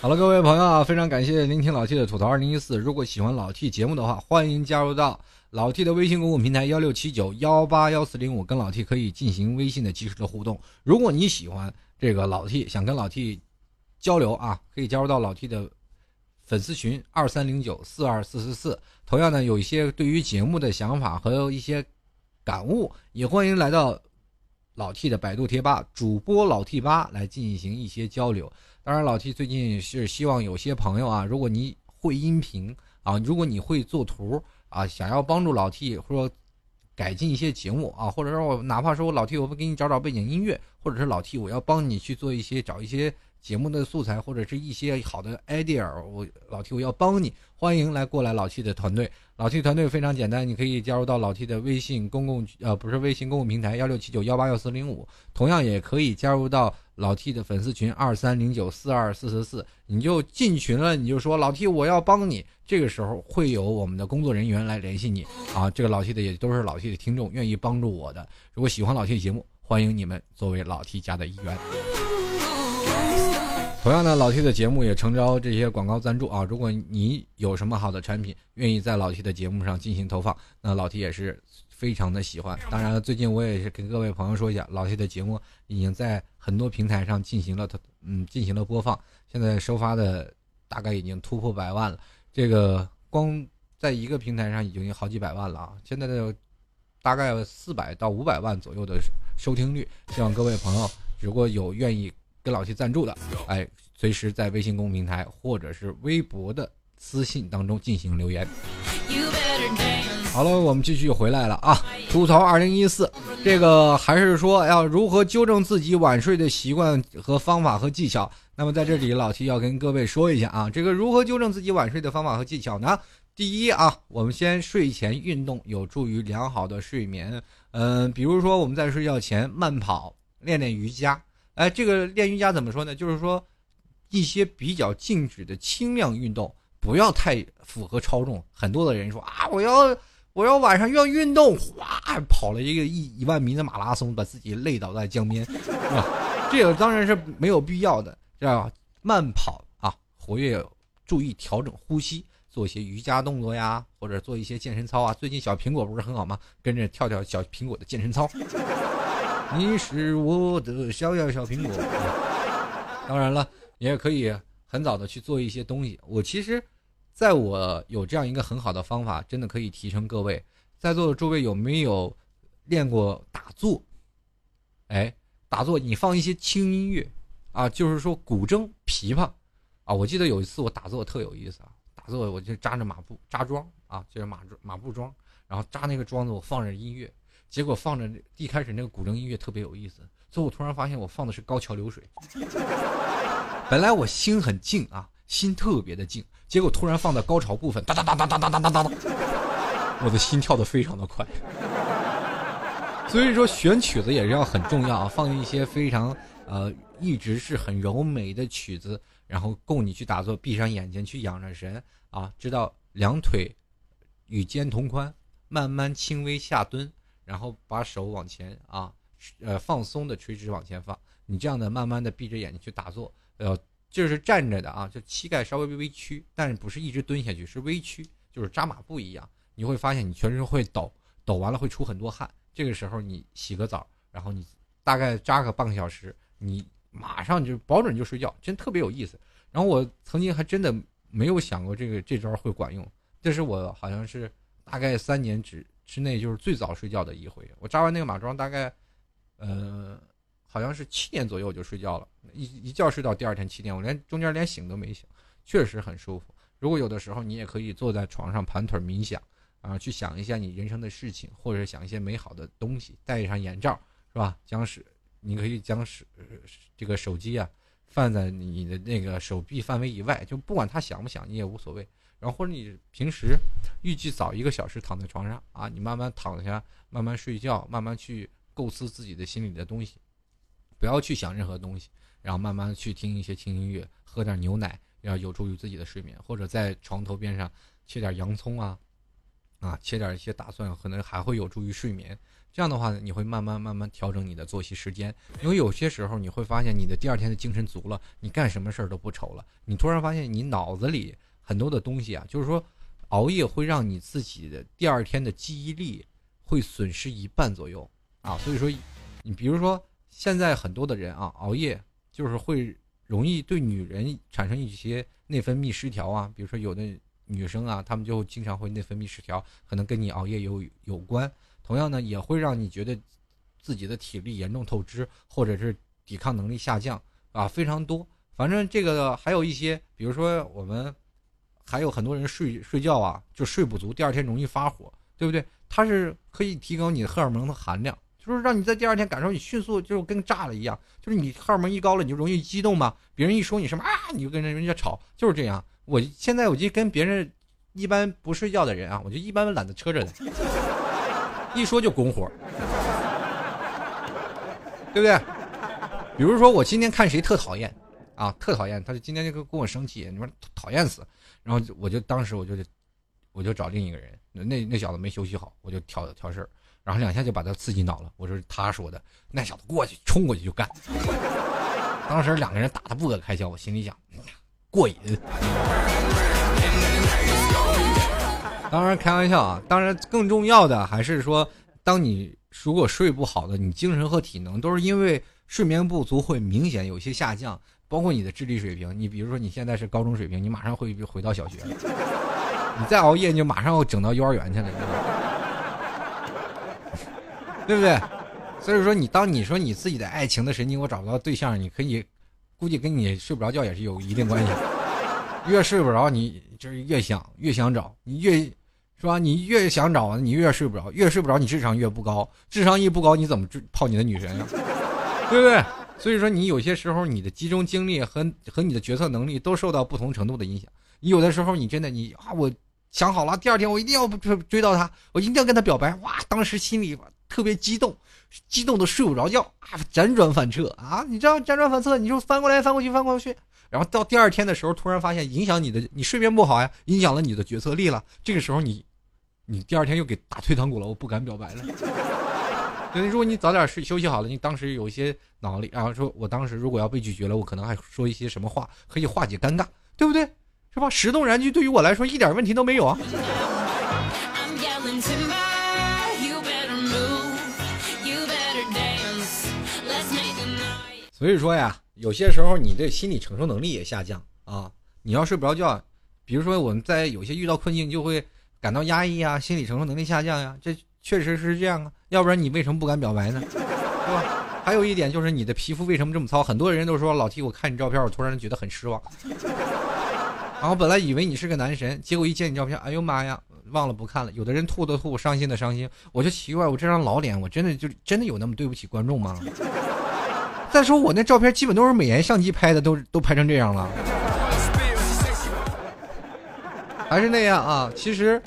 好了，各位朋友啊，非常感谢聆听老 T 的吐槽二零一四。如果喜欢老 T 节目的话，欢迎加入到老 T 的微信公共平台幺六七九幺八幺四零五，跟老 T 可以进行微信的及时的互动。如果你喜欢这个老 T，想跟老 T。交流啊，可以加入到老 T 的粉丝群二三零九四二四四四。同样呢，有一些对于节目的想法和一些感悟，也欢迎来到老 T 的百度贴吧主播老 T 吧来进行一些交流。当然，老 T 最近是希望有些朋友啊，如果你会音频啊，如果你会做图啊，想要帮助老 T 或者改进一些节目啊，或者说我哪怕说我老 T 我不给你找找背景音乐，或者是老 T 我要帮你去做一些找一些。节目的素材或者是一些好的 idea，我老 T 我要帮你，欢迎来过来老 T 的团队。老 T 团队非常简单，你可以加入到老 T 的微信公共呃不是微信公共平台幺六七九幺八幺四零五，同样也可以加入到老 T 的粉丝群二三零九四二四四四，你就进群了，你就说老 T 我要帮你，这个时候会有我们的工作人员来联系你啊。这个老 T 的也都是老 T 的听众，愿意帮助我的。如果喜欢老 T 的节目，欢迎你们作为老 T 家的一员。同样呢，老 T 的节目也诚招这些广告赞助啊！如果你有什么好的产品，愿意在老 T 的节目上进行投放，那老 T 也是非常的喜欢。当然了，最近我也是跟各位朋友说一下，老谢的节目已经在很多平台上进行了嗯进行了播放，现在收发的大概已经突破百万了。这个光在一个平台上已经有好几百万了啊！现在的大概四百到五百万左右的收听率，希望各位朋友如果有愿意。跟老谢赞助的，哎，随时在微信公平台或者是微博的私信当中进行留言。好了，我们继续回来了啊！吐槽二零一四，这个还是说要如何纠正自己晚睡的习惯和方法和技巧。那么在这里，老七要跟各位说一下啊，这个如何纠正自己晚睡的方法和技巧呢？第一啊，我们先睡前运动，有助于良好的睡眠。嗯，比如说我们在睡觉前慢跑，练练瑜伽。哎，这个练瑜伽怎么说呢？就是说，一些比较静止的轻量运动，不要太符合超重。很多的人说啊，我要我要晚上要运动，哗跑了一个一一万米的马拉松，把自己累倒在江边，是吧？这个当然是没有必要的，要慢跑啊，活跃，注意调整呼吸，做一些瑜伽动作呀，或者做一些健身操啊。最近小苹果不是很好吗？跟着跳跳小苹果的健身操。你是我的小呀小苹果，当然了，你也可以很早的去做一些东西。我其实，在我有这样一个很好的方法，真的可以提升各位在座的诸位有没有练过打坐？哎，打坐你放一些轻音乐啊，就是说古筝、琵琶啊。我记得有一次我打坐特有意思啊，打坐我就扎着马步扎桩啊，就是马马步桩，然后扎那个桩子，我放着音乐。结果放着一开始那个古筝音乐特别有意思，最后突然发现我放的是高桥流水。本来我心很静啊，心特别的静，结果突然放到高潮部分，哒哒哒哒哒哒哒哒哒，我的心跳的非常的快。所以说选曲子也是要很重要啊，放一些非常呃一直是很柔美的曲子，然后供你去打坐，闭上眼睛去养着神啊，知道两腿与肩同宽，慢慢轻微下蹲，然后把手往前啊，呃放松的垂直往前放，你这样的慢慢的闭着眼睛去打坐。呃，就是站着的啊，就膝盖稍微微微屈，但是不是一直蹲下去，是微屈，就是扎马步一样。你会发现你全身会抖，抖完了会出很多汗。这个时候你洗个澡，然后你大概扎个半个小时，你马上就保准就睡觉，真特别有意思。然后我曾经还真的没有想过这个这招会管用，这是我好像是大概三年之之内就是最早睡觉的一回。我扎完那个马桩大概，呃。好像是七点左右我就睡觉了，一一觉睡到第二天七点，我连中间连醒都没醒，确实很舒服。如果有的时候你也可以坐在床上盘腿冥想，啊，去想一下你人生的事情，或者想一些美好的东西，戴上眼罩，是吧？将是你可以将手这个手机啊放在你的那个手臂范围以外，就不管他想不想，你也无所谓。然后或者你平时预计早一个小时躺在床上啊，你慢慢躺下，慢慢睡觉，慢慢去构思自己的心里的东西。不要去想任何东西，然后慢慢去听一些轻音乐，喝点牛奶，要有助于自己的睡眠。或者在床头边上切点洋葱啊，啊，切点一些大蒜，可能还会有助于睡眠。这样的话呢，你会慢慢慢慢调整你的作息时间。因为有些时候你会发现，你的第二天的精神足了，你干什么事儿都不愁了。你突然发现，你脑子里很多的东西啊，就是说，熬夜会让你自己的第二天的记忆力会损失一半左右啊。所以说，你比如说。现在很多的人啊，熬夜就是会容易对女人产生一些内分泌失调啊，比如说有的女生啊，她们就经常会内分泌失调，可能跟你熬夜有有关。同样呢，也会让你觉得自己的体力严重透支，或者是抵抗能力下降啊，非常多。反正这个还有一些，比如说我们还有很多人睡睡觉啊，就睡不足，第二天容易发火，对不对？它是可以提高你的荷尔蒙的含量。就是让你在第二天感受你迅速就跟炸了一样，就是你荷尔蒙一高了你就容易激动嘛，别人一说你什么啊你就跟人家吵，就是这样。我现在我就跟别人一般不睡觉的人啊，我就一般懒得车着的，一说就拱火，对不对？比如说我今天看谁特讨厌啊，特讨厌，他就今天就跟跟我生气，你说讨厌死，然后我就当时我就我就找另一个人，那那小子没休息好，我就挑挑事儿。然后两下就把他刺激恼了。我说他说的，那小子过去冲过去就干。当时两个人打得不可开交，我心里想，过瘾。当然开玩笑啊，当然更重要的还是说，当你如果睡不好的，你精神和体能都是因为睡眠不足会明显有些下降，包括你的智力水平。你比如说你现在是高中水平，你马上会回到小学。你再熬夜，你就马上要整到幼儿园去了。对不对？所以说你当你说你自己的爱情的神经我找不到对象，你可以估计跟你睡不着觉也是有一定关系。越睡不着，你就是越想越想找，你越是吧？你越想找，你越睡不着，越睡不着，你智商越不高。智商一不高，你怎么泡你的女神呀？对不对？所以说你有些时候你的集中精力和和你的决策能力都受到不同程度的影响。你有的时候你真的你啊，我想好了，第二天我一定要追追到他，我一定要跟他表白。哇，当时心里。特别激动，激动的睡不着觉啊！辗转反侧啊！你知道辗转反侧，你就翻过来翻过去翻过去，然后到第二天的时候，突然发现影响你的，你睡眠不好呀，影响了你的决策力了。这个时候你，你第二天又给打退堂鼓了，我不敢表白了。对，如果你早点睡休息好了，你当时有一些脑力，然后说我当时如果要被拒绝了，我可能还说一些什么话可以化解尴尬，对不对？是吧？石动燃具对于我来说一点问题都没有啊。所以说呀，有些时候你的心理承受能力也下降啊。你要睡不着觉，比如说我们在有些遇到困境就会感到压抑啊，心理承受能力下降呀，这确实是这样啊。要不然你为什么不敢表白呢？是吧？还有一点就是你的皮肤为什么这么糙？很多人都说老 T，我看你照片，我突然觉得很失望。然后本来以为你是个男神，结果一见你照片，哎呦妈呀，忘了不看了。有的人吐的吐，伤心的伤心。我就奇怪，我这张老脸，我真的就真的有那么对不起观众吗？再说我那照片基本都是美颜相机拍的，都都拍成这样了。还是那样啊，其实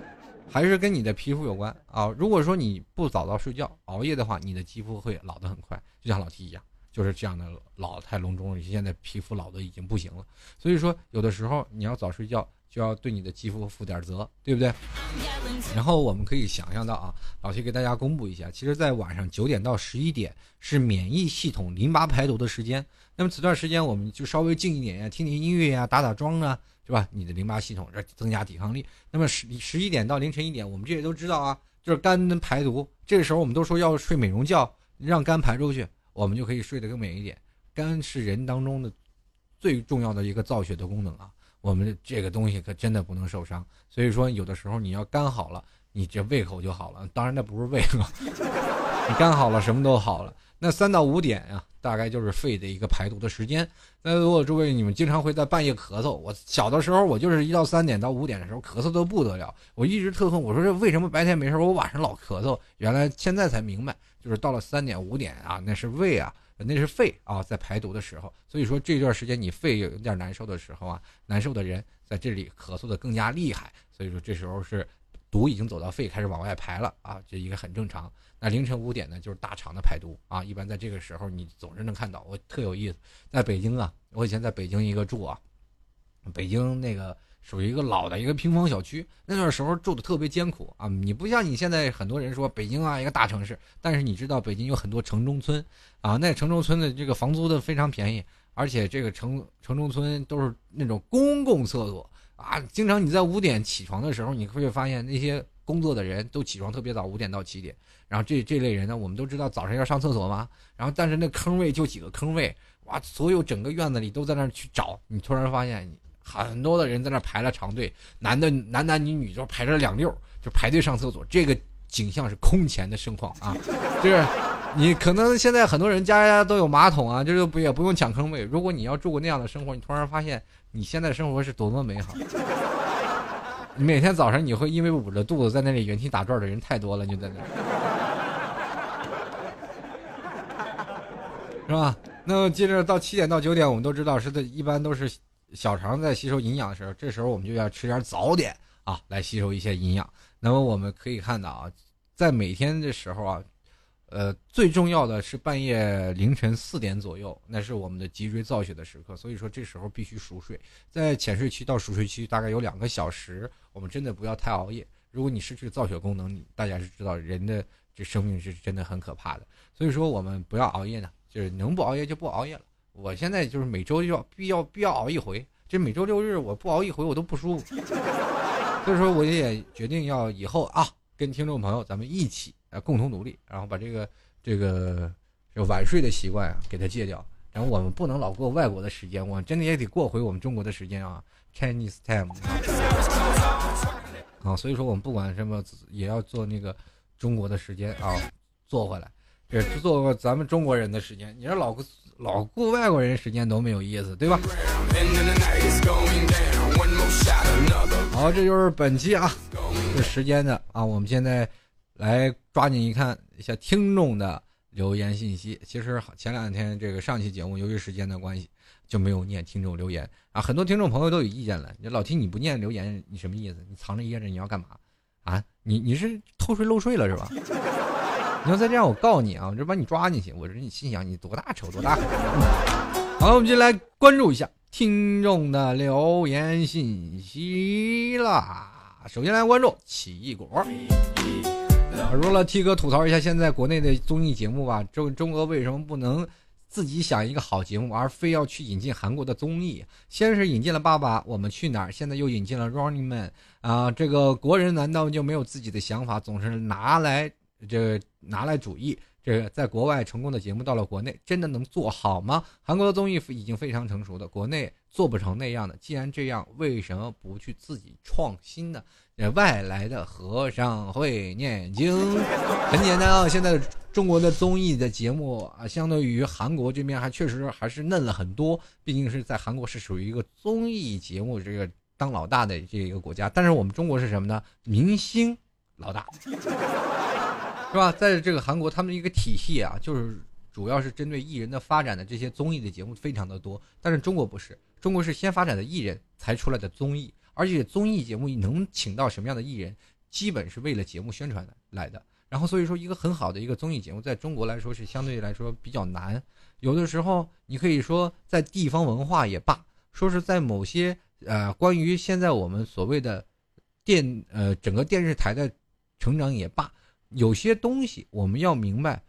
还是跟你的皮肤有关啊。如果说你不早早睡觉，熬夜的话，你的肌肤会老得很快，就像老 T 一样，就是这样的老态龙钟，现在皮肤老的已经不行了。所以说，有的时候你要早睡觉。就要对你的肌肤负点责，对不对？然后我们可以想象到啊，老徐给大家公布一下，其实，在晚上九点到十一点是免疫系统淋巴排毒的时间。那么此段时间，我们就稍微静一点呀，听听音乐呀，打打桩啊，是吧？你的淋巴系统这增加抵抗力。那么十十一点到凌晨一点，我们这些都知道啊，就是肝排毒。这个时候我们都说要睡美容觉，让肝排出去，我们就可以睡得更美一点。肝是人当中的最重要的一个造血的功能啊。我们这个东西可真的不能受伤，所以说有的时候你要肝好了，你这胃口就好了。当然那不是胃口，你肝好了，什么都好了。那三到五点啊，大概就是肺的一个排毒的时间。那如果诸位你们经常会在半夜咳嗽，我小的时候我就是一到三点到五点的时候咳嗽的不得了，我一直特恨，我说这为什么白天没事，我晚上老咳嗽？原来现在才明白，就是到了三点五点啊，那是胃啊。那是肺啊，在排毒的时候，所以说这段时间你肺有点难受的时候啊，难受的人在这里咳嗽的更加厉害，所以说这时候是毒已经走到肺，开始往外排了啊，这一个很正常。那凌晨五点呢，就是大肠的排毒啊，一般在这个时候你总是能看到，我特有意思，在北京啊，我以前在北京一个住啊，北京那个。属于一个老的一个平房小区，那段时候住的特别艰苦啊！你不像你现在很多人说北京啊一个大城市，但是你知道北京有很多城中村啊，那城中村的这个房租的非常便宜，而且这个城城中村都是那种公共厕所啊，经常你在五点起床的时候，你会发现那些工作的人都起床特别早，五点到七点，然后这这类人呢，我们都知道早上要上厕所嘛，然后但是那坑位就几个坑位，哇，所有整个院子里都在那去找，你突然发现你。很多的人在那排了长队，男的男男女女就排着两溜，就排队上厕所。这个景象是空前的盛况啊！就是你可能现在很多人家家都有马桶啊，就是不也不用抢坑位。如果你要住过那样的生活，你突然发现你现在生活是多么美好。每天早上你会因为捂着肚子在那里原地打转的人太多了，就在那，是吧？那接着到七点到九点，我们都知道是的，一般都是。小肠在吸收营养的时候，这时候我们就要吃点早点啊，来吸收一些营养。那么我们可以看到啊，在每天的时候啊，呃，最重要的是半夜凌晨四点左右，那是我们的脊椎造血的时刻。所以说这时候必须熟睡，在浅睡期到熟睡期大概有两个小时，我们真的不要太熬夜。如果你失去造血功能，大家是知道人的这生命是真的很可怕的。所以说我们不要熬夜呢，就是能不熬夜就不熬夜了。我现在就是每周要必要必要熬一回，这每周六日我不熬一回我都不舒服，所以说我也决定要以后啊跟听众朋友咱们一起啊共同努力，然后把这个这个这晚睡的习惯啊给它戒掉，然后我们不能老过外国的时间，我真的也得过回我们中国的时间啊，Chinese time 啊，所以说我们不管什么也要做那个中国的时间啊，做回来，这做咱们中国人的时间，你说老。老顾外国人时间都没有意思，对吧？好，这就是本期啊这时间的啊，我们现在来抓紧一看一下听众的留言信息。其实前两天这个上期节目由于时间的关系就没有念听众留言啊，很多听众朋友都有意见了。你老听你不念留言，你什么意思？你藏着掖着你要干嘛啊？你你是偷税漏税了是吧？你要再这样，我告你啊！我就把你抓进去。我说你心想你多大仇多大恨。好，我们就来关注一下听众的留言信息啦。首先来关注奇异果。我说了，T 哥吐槽一下现在国内的综艺节目吧。中中国为什么不能自己想一个好节目，而非要去引进韩国的综艺？先是引进了《爸爸我们去哪儿》，现在又引进了《Running Man》啊！这个国人难道就没有自己的想法，总是拿来？这拿来主义，这在国外成功的节目到了国内，真的能做好吗？韩国的综艺已经非常成熟的，国内做不成那样的。既然这样，为什么不去自己创新呢？外来的和尚会念经，很简单啊。现在中国的综艺的节目啊，相对于韩国这边还确实还是嫩了很多。毕竟是在韩国是属于一个综艺节目这个当老大的这一个国家，但是我们中国是什么呢？明星老大。是吧？在这个韩国，他们一个体系啊，就是主要是针对艺人的发展的这些综艺的节目非常的多，但是中国不是，中国是先发展的艺人才出来的综艺，而且综艺节目能请到什么样的艺人，基本是为了节目宣传来的。然后所以说，一个很好的一个综艺节目，在中国来说是相对来说比较难。有的时候，你可以说在地方文化也罢，说是在某些呃关于现在我们所谓的电呃整个电视台的成长也罢，有些东西我们要明白，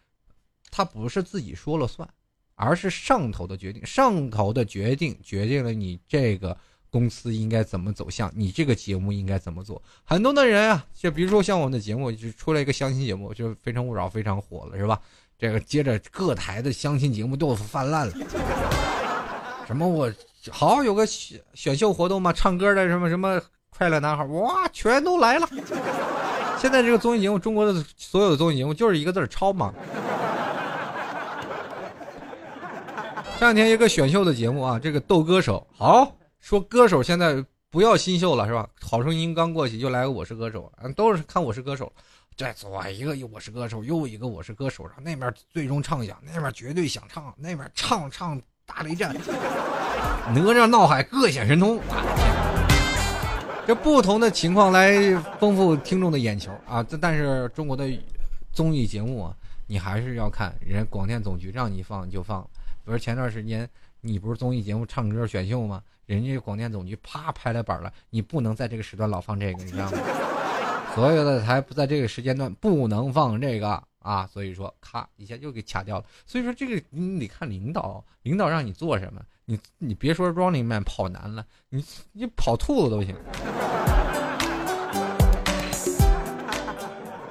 它不是自己说了算，而是上头的决定，上头的决定决定了你这个。公司应该怎么走向？你这个节目应该怎么做？很多的人啊，就比如说像我们的节目，就出来一个相亲节目，就《非诚勿扰》非常火了，是吧？这个接着各台的相亲节目都泛滥了。什么我好有个选选秀活动嘛，唱歌的什么什么快乐男孩，哇，全都来了。现在这个综艺节目，中国的所有的综艺节目就是一个字儿超嘛。前两天一个选秀的节目啊，这个斗歌手好。说歌手现在不要新秀了是吧？好声音刚过去，又来个我是歌手，都是看我是歌手。这左一个我是歌手，右一个我是歌手，然后那边最终唱响，那边绝对想唱，那边唱唱大雷战，哪吒闹海各显神通。这不同的情况来丰富听众的眼球啊！这但是中国的综艺节目啊，你还是要看人家广电总局让你放就放。比如前段时间你不是综艺节目唱歌选秀吗？人家广电总局啪拍了板了，你不能在这个时段老放这个，你知道吗？所有的台不在这个时间段不能放这个啊，所以说咔一下又给卡掉了。所以说这个你得看领导，领导让你做什么，你你别说 Running Man 跑男了，你你跑兔子都行。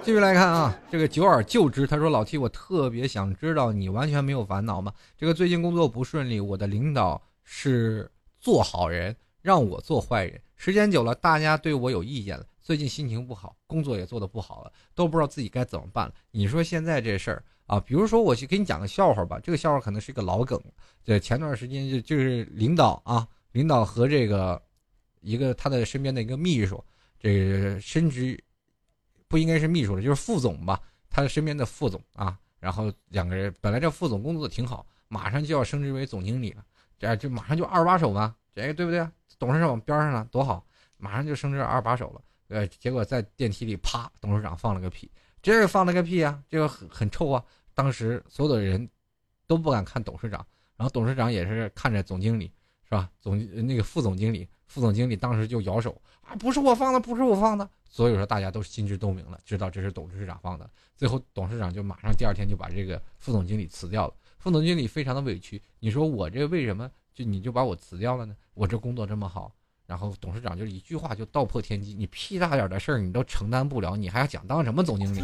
继续来看啊，这个久而就之，他说老七我特别想知道你完全没有烦恼吗？这个最近工作不顺利，我的领导是。做好人让我做坏人，时间久了，大家对我有意见了。最近心情不好，工作也做得不好了，都不知道自己该怎么办了。你说现在这事儿啊，比如说我去给你讲个笑话吧，这个笑话可能是一个老梗。这前段时间就就是领导啊，领导和这个一个他的身边的一个秘书，这个升职不应该是秘书了，就是副总吧，他的身边的副总啊，然后两个人本来这副总工作挺好，马上就要升职为总经理了。这就马上就二把手嘛，这个对不对？董事长边上了，多好，马上就升职二把手了。呃，结果在电梯里，啪，董事长放了个屁，这是放了个屁啊，这个很很臭啊。当时所有的人都不敢看董事长，然后董事长也是看着总经理，是吧？总那个副总经理，副总经理当时就摇手啊，不是我放的，不是我放的。所以说大家都心知肚明了，知道这是董事长放的。最后董事长就马上第二天就把这个副总经理辞掉了。副总经理非常的委屈，你说我这为什么就你就把我辞掉了呢？我这工作这么好，然后董事长就一句话就道破天机，你屁大点的事儿你都承担不了，你还要讲当什么总经理？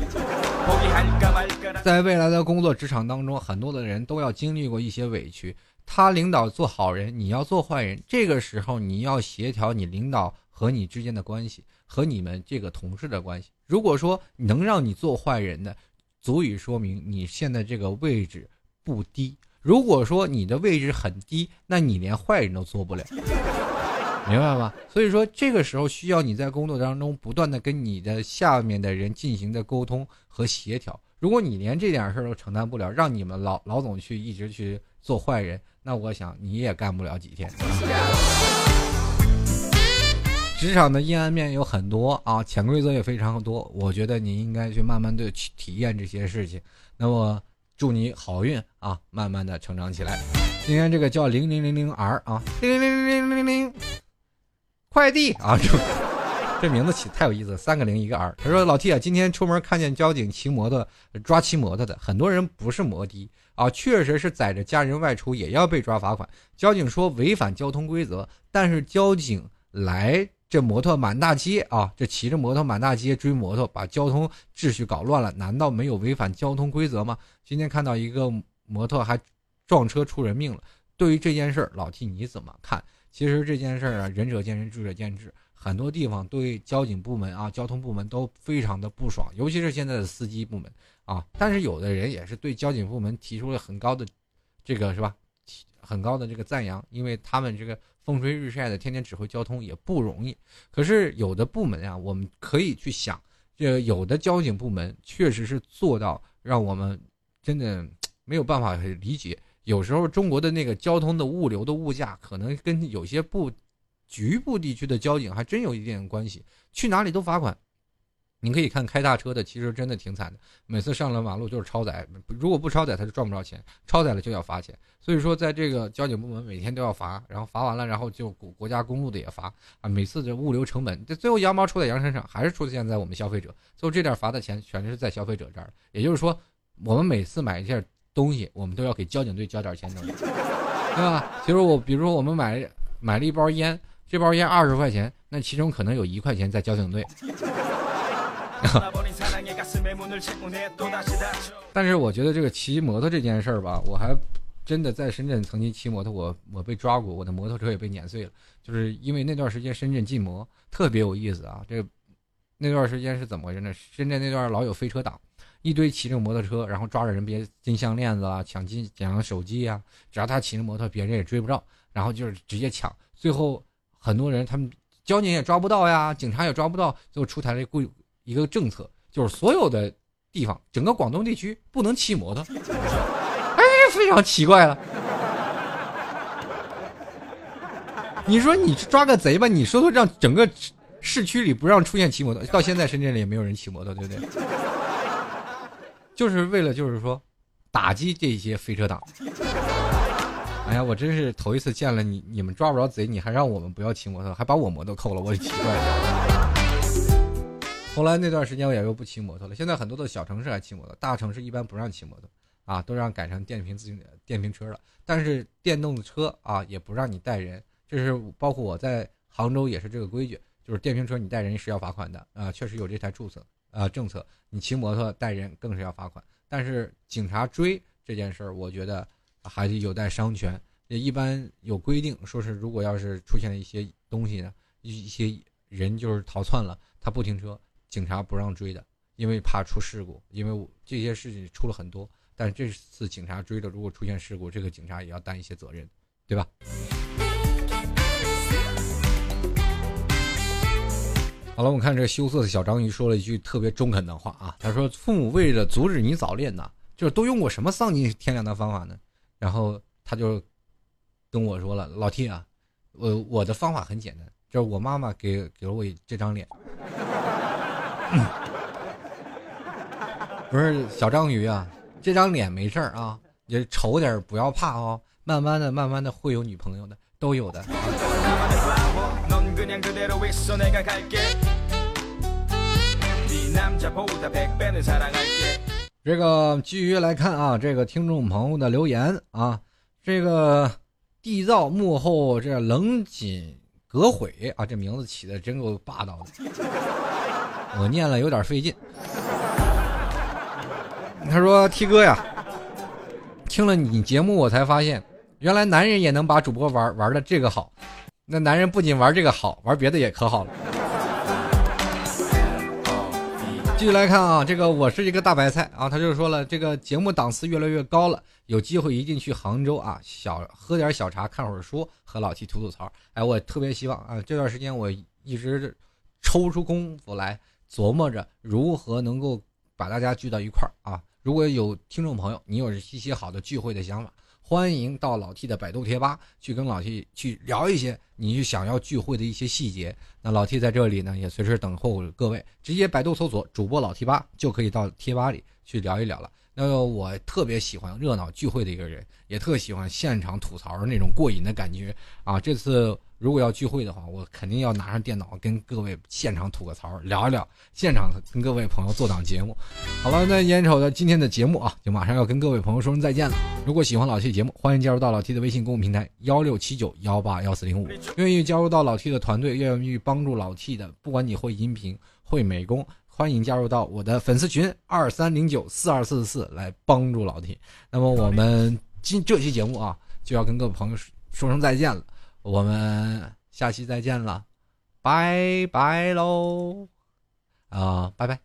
在未来的工作职场当中，很多的人都要经历过一些委屈。他领导做好人，你要做坏人，这个时候你要协调你领导和你之间的关系，和你们这个同事的关系。如果说能让你做坏人的，足以说明你现在这个位置。不低，如果说你的位置很低，那你连坏人都做不了，明白吧？所以说这个时候需要你在工作当中不断的跟你的下面的人进行的沟通和协调。如果你连这点事儿都承担不了，让你们老老总去一直去做坏人，那我想你也干不了几天。职场的阴暗面有很多啊，潜规则也非常多，我觉得你应该去慢慢的去体验这些事情。那么。祝你好运啊，慢慢的成长起来。今天这个叫零零零零 R 啊，零零零零零零零，快递啊，这这名字起太有意思，三个零一个 R。他说老 T 啊，今天出门看见交警骑摩托抓骑摩托的，很多人不是摩的啊，确实是载着家人外出也要被抓罚款。交警说违反交通规则，但是交警来。这摩托满大街啊！这骑着摩托满大街追摩托，把交通秩序搞乱了，难道没有违反交通规则吗？今天看到一个摩托还撞车出人命了。对于这件事儿，老 T 你怎么看？其实这件事儿啊，仁者见仁，智者见智。很多地方对交警部门啊、交通部门都非常的不爽，尤其是现在的司机部门啊。但是有的人也是对交警部门提出了很高的这个是吧？很高的这个赞扬，因为他们这个。风吹日晒的，天天指挥交通也不容易。可是有的部门啊，我们可以去想，这有的交警部门确实是做到让我们真的没有办法理解。有时候中国的那个交通的物流的物价，可能跟有些不局部地区的交警还真有一点关系，去哪里都罚款。你可以看开大车的，其实真的挺惨的，每次上了马路就是超载，如果不超载他就赚不着钱，超载了就要罚钱。所以说，在这个交警部门每天都要罚，然后罚完了，然后就国国家公路的也罚啊。每次这物流成本，这最后羊毛出在羊身上，还是出现在我们消费者。最后这点罚的钱全是在消费者这儿。也就是说，我们每次买一件东西，我们都要给交警队交点钱，对吧？其实我，比如说我们买买了一包烟，这包烟二十块钱，那其中可能有一块钱在交警队。但是我觉得这个骑摩托这件事儿吧，我还真的在深圳曾经骑摩托，我我被抓过，我的摩托车也被碾碎了，就是因为那段时间深圳禁摩特别有意思啊。这那段时间是怎么回事呢？深圳那段老有飞车党，一堆骑着摩托车，然后抓着人别金项链子啊，抢金抢手机啊，只要他骑着摩托，别人也追不着，然后就是直接抢，最后很多人他们交警也抓不到呀，警察也抓不到，最后出台了规。一个政策就是所有的地方，整个广东地区不能骑摩托，哎，非常奇怪了。你说你抓个贼吧，你说说让整个市区里不让出现骑摩托，到现在深圳里也没有人骑摩托，对不对？就是为了就是说打击这些飞车党。哎呀，我真是头一次见了你，你们抓不着贼，你还让我们不要骑摩托，还把我摩托扣了，我也奇怪。后来那段时间我也又不骑摩托了。现在很多的小城市还骑摩托，大城市一般不让骑摩托，啊，都让改成电瓶自行电瓶车了。但是电动车啊，也不让你带人。这是包括我在杭州也是这个规矩，就是电瓶车你带人是要罚款的啊，确实有这台注册啊政策。你骑摩托带人更是要罚款。但是警察追这件事儿，我觉得还是有待商榷。一般有规定，说是如果要是出现了一些东西呢，一一些人就是逃窜了，他不停车。警察不让追的，因为怕出事故。因为这些事情出了很多，但这次警察追的，如果出现事故，这个警察也要担一些责任，对吧？好了，我们看这羞涩的小章鱼说了一句特别中肯的话啊，他说：“父母为了阻止你早恋呐，就是都用过什么丧尽天良的方法呢？”然后他就跟我说了：“老 T 啊，我我的方法很简单，就是我妈妈给给了我这张脸。”不是小章鱼啊，这张脸没事儿啊，你丑点不要怕哦，慢慢的、慢慢的会有女朋友的，都有的。这个继续来看啊，这个听众朋友的留言啊，这个缔造幕后这冷井革毁啊，这名字起的真够霸道的。我念了有点费劲。他说：“T 哥呀，听了你节目，我才发现，原来男人也能把主播玩玩的这个好。那男人不仅玩这个好，玩别的也可好了。”继续来看啊，这个我是一个大白菜啊，他就说了，这个节目档次越来越高了，有机会一定去杭州啊，小喝点小茶，看会儿书，和老七吐吐槽。哎，我特别希望啊，这段时间我一直抽出功夫来。琢磨着如何能够把大家聚到一块儿啊！如果有听众朋友，你有一些好的聚会的想法，欢迎到老 T 的百度贴吧去跟老 T 去聊一些你想要聚会的一些细节。那老 T 在这里呢，也随时等候各位，直接百度搜索主播老 T 吧，就可以到贴吧里去聊一聊了。那我特别喜欢热闹聚会的一个人，也特喜欢现场吐槽的那种过瘾的感觉啊！这次。如果要聚会的话，我肯定要拿上电脑跟各位现场吐个槽，聊一聊，现场跟各位朋友做档节目。好了，那眼瞅着今天的节目啊，就马上要跟各位朋友说声再见了。如果喜欢老 T 节目，欢迎加入到老 T 的微信公众平台幺六七九幺八幺四零五。愿意加入到老 T 的团队，愿意帮助老 T 的，不管你会音频会美工，欢迎加入到我的粉丝群二三零九四二四四来帮助老 T。那么我们今这期节目啊，就要跟各位朋友说声再见了。我们下期再见了，拜拜喽！啊，拜拜。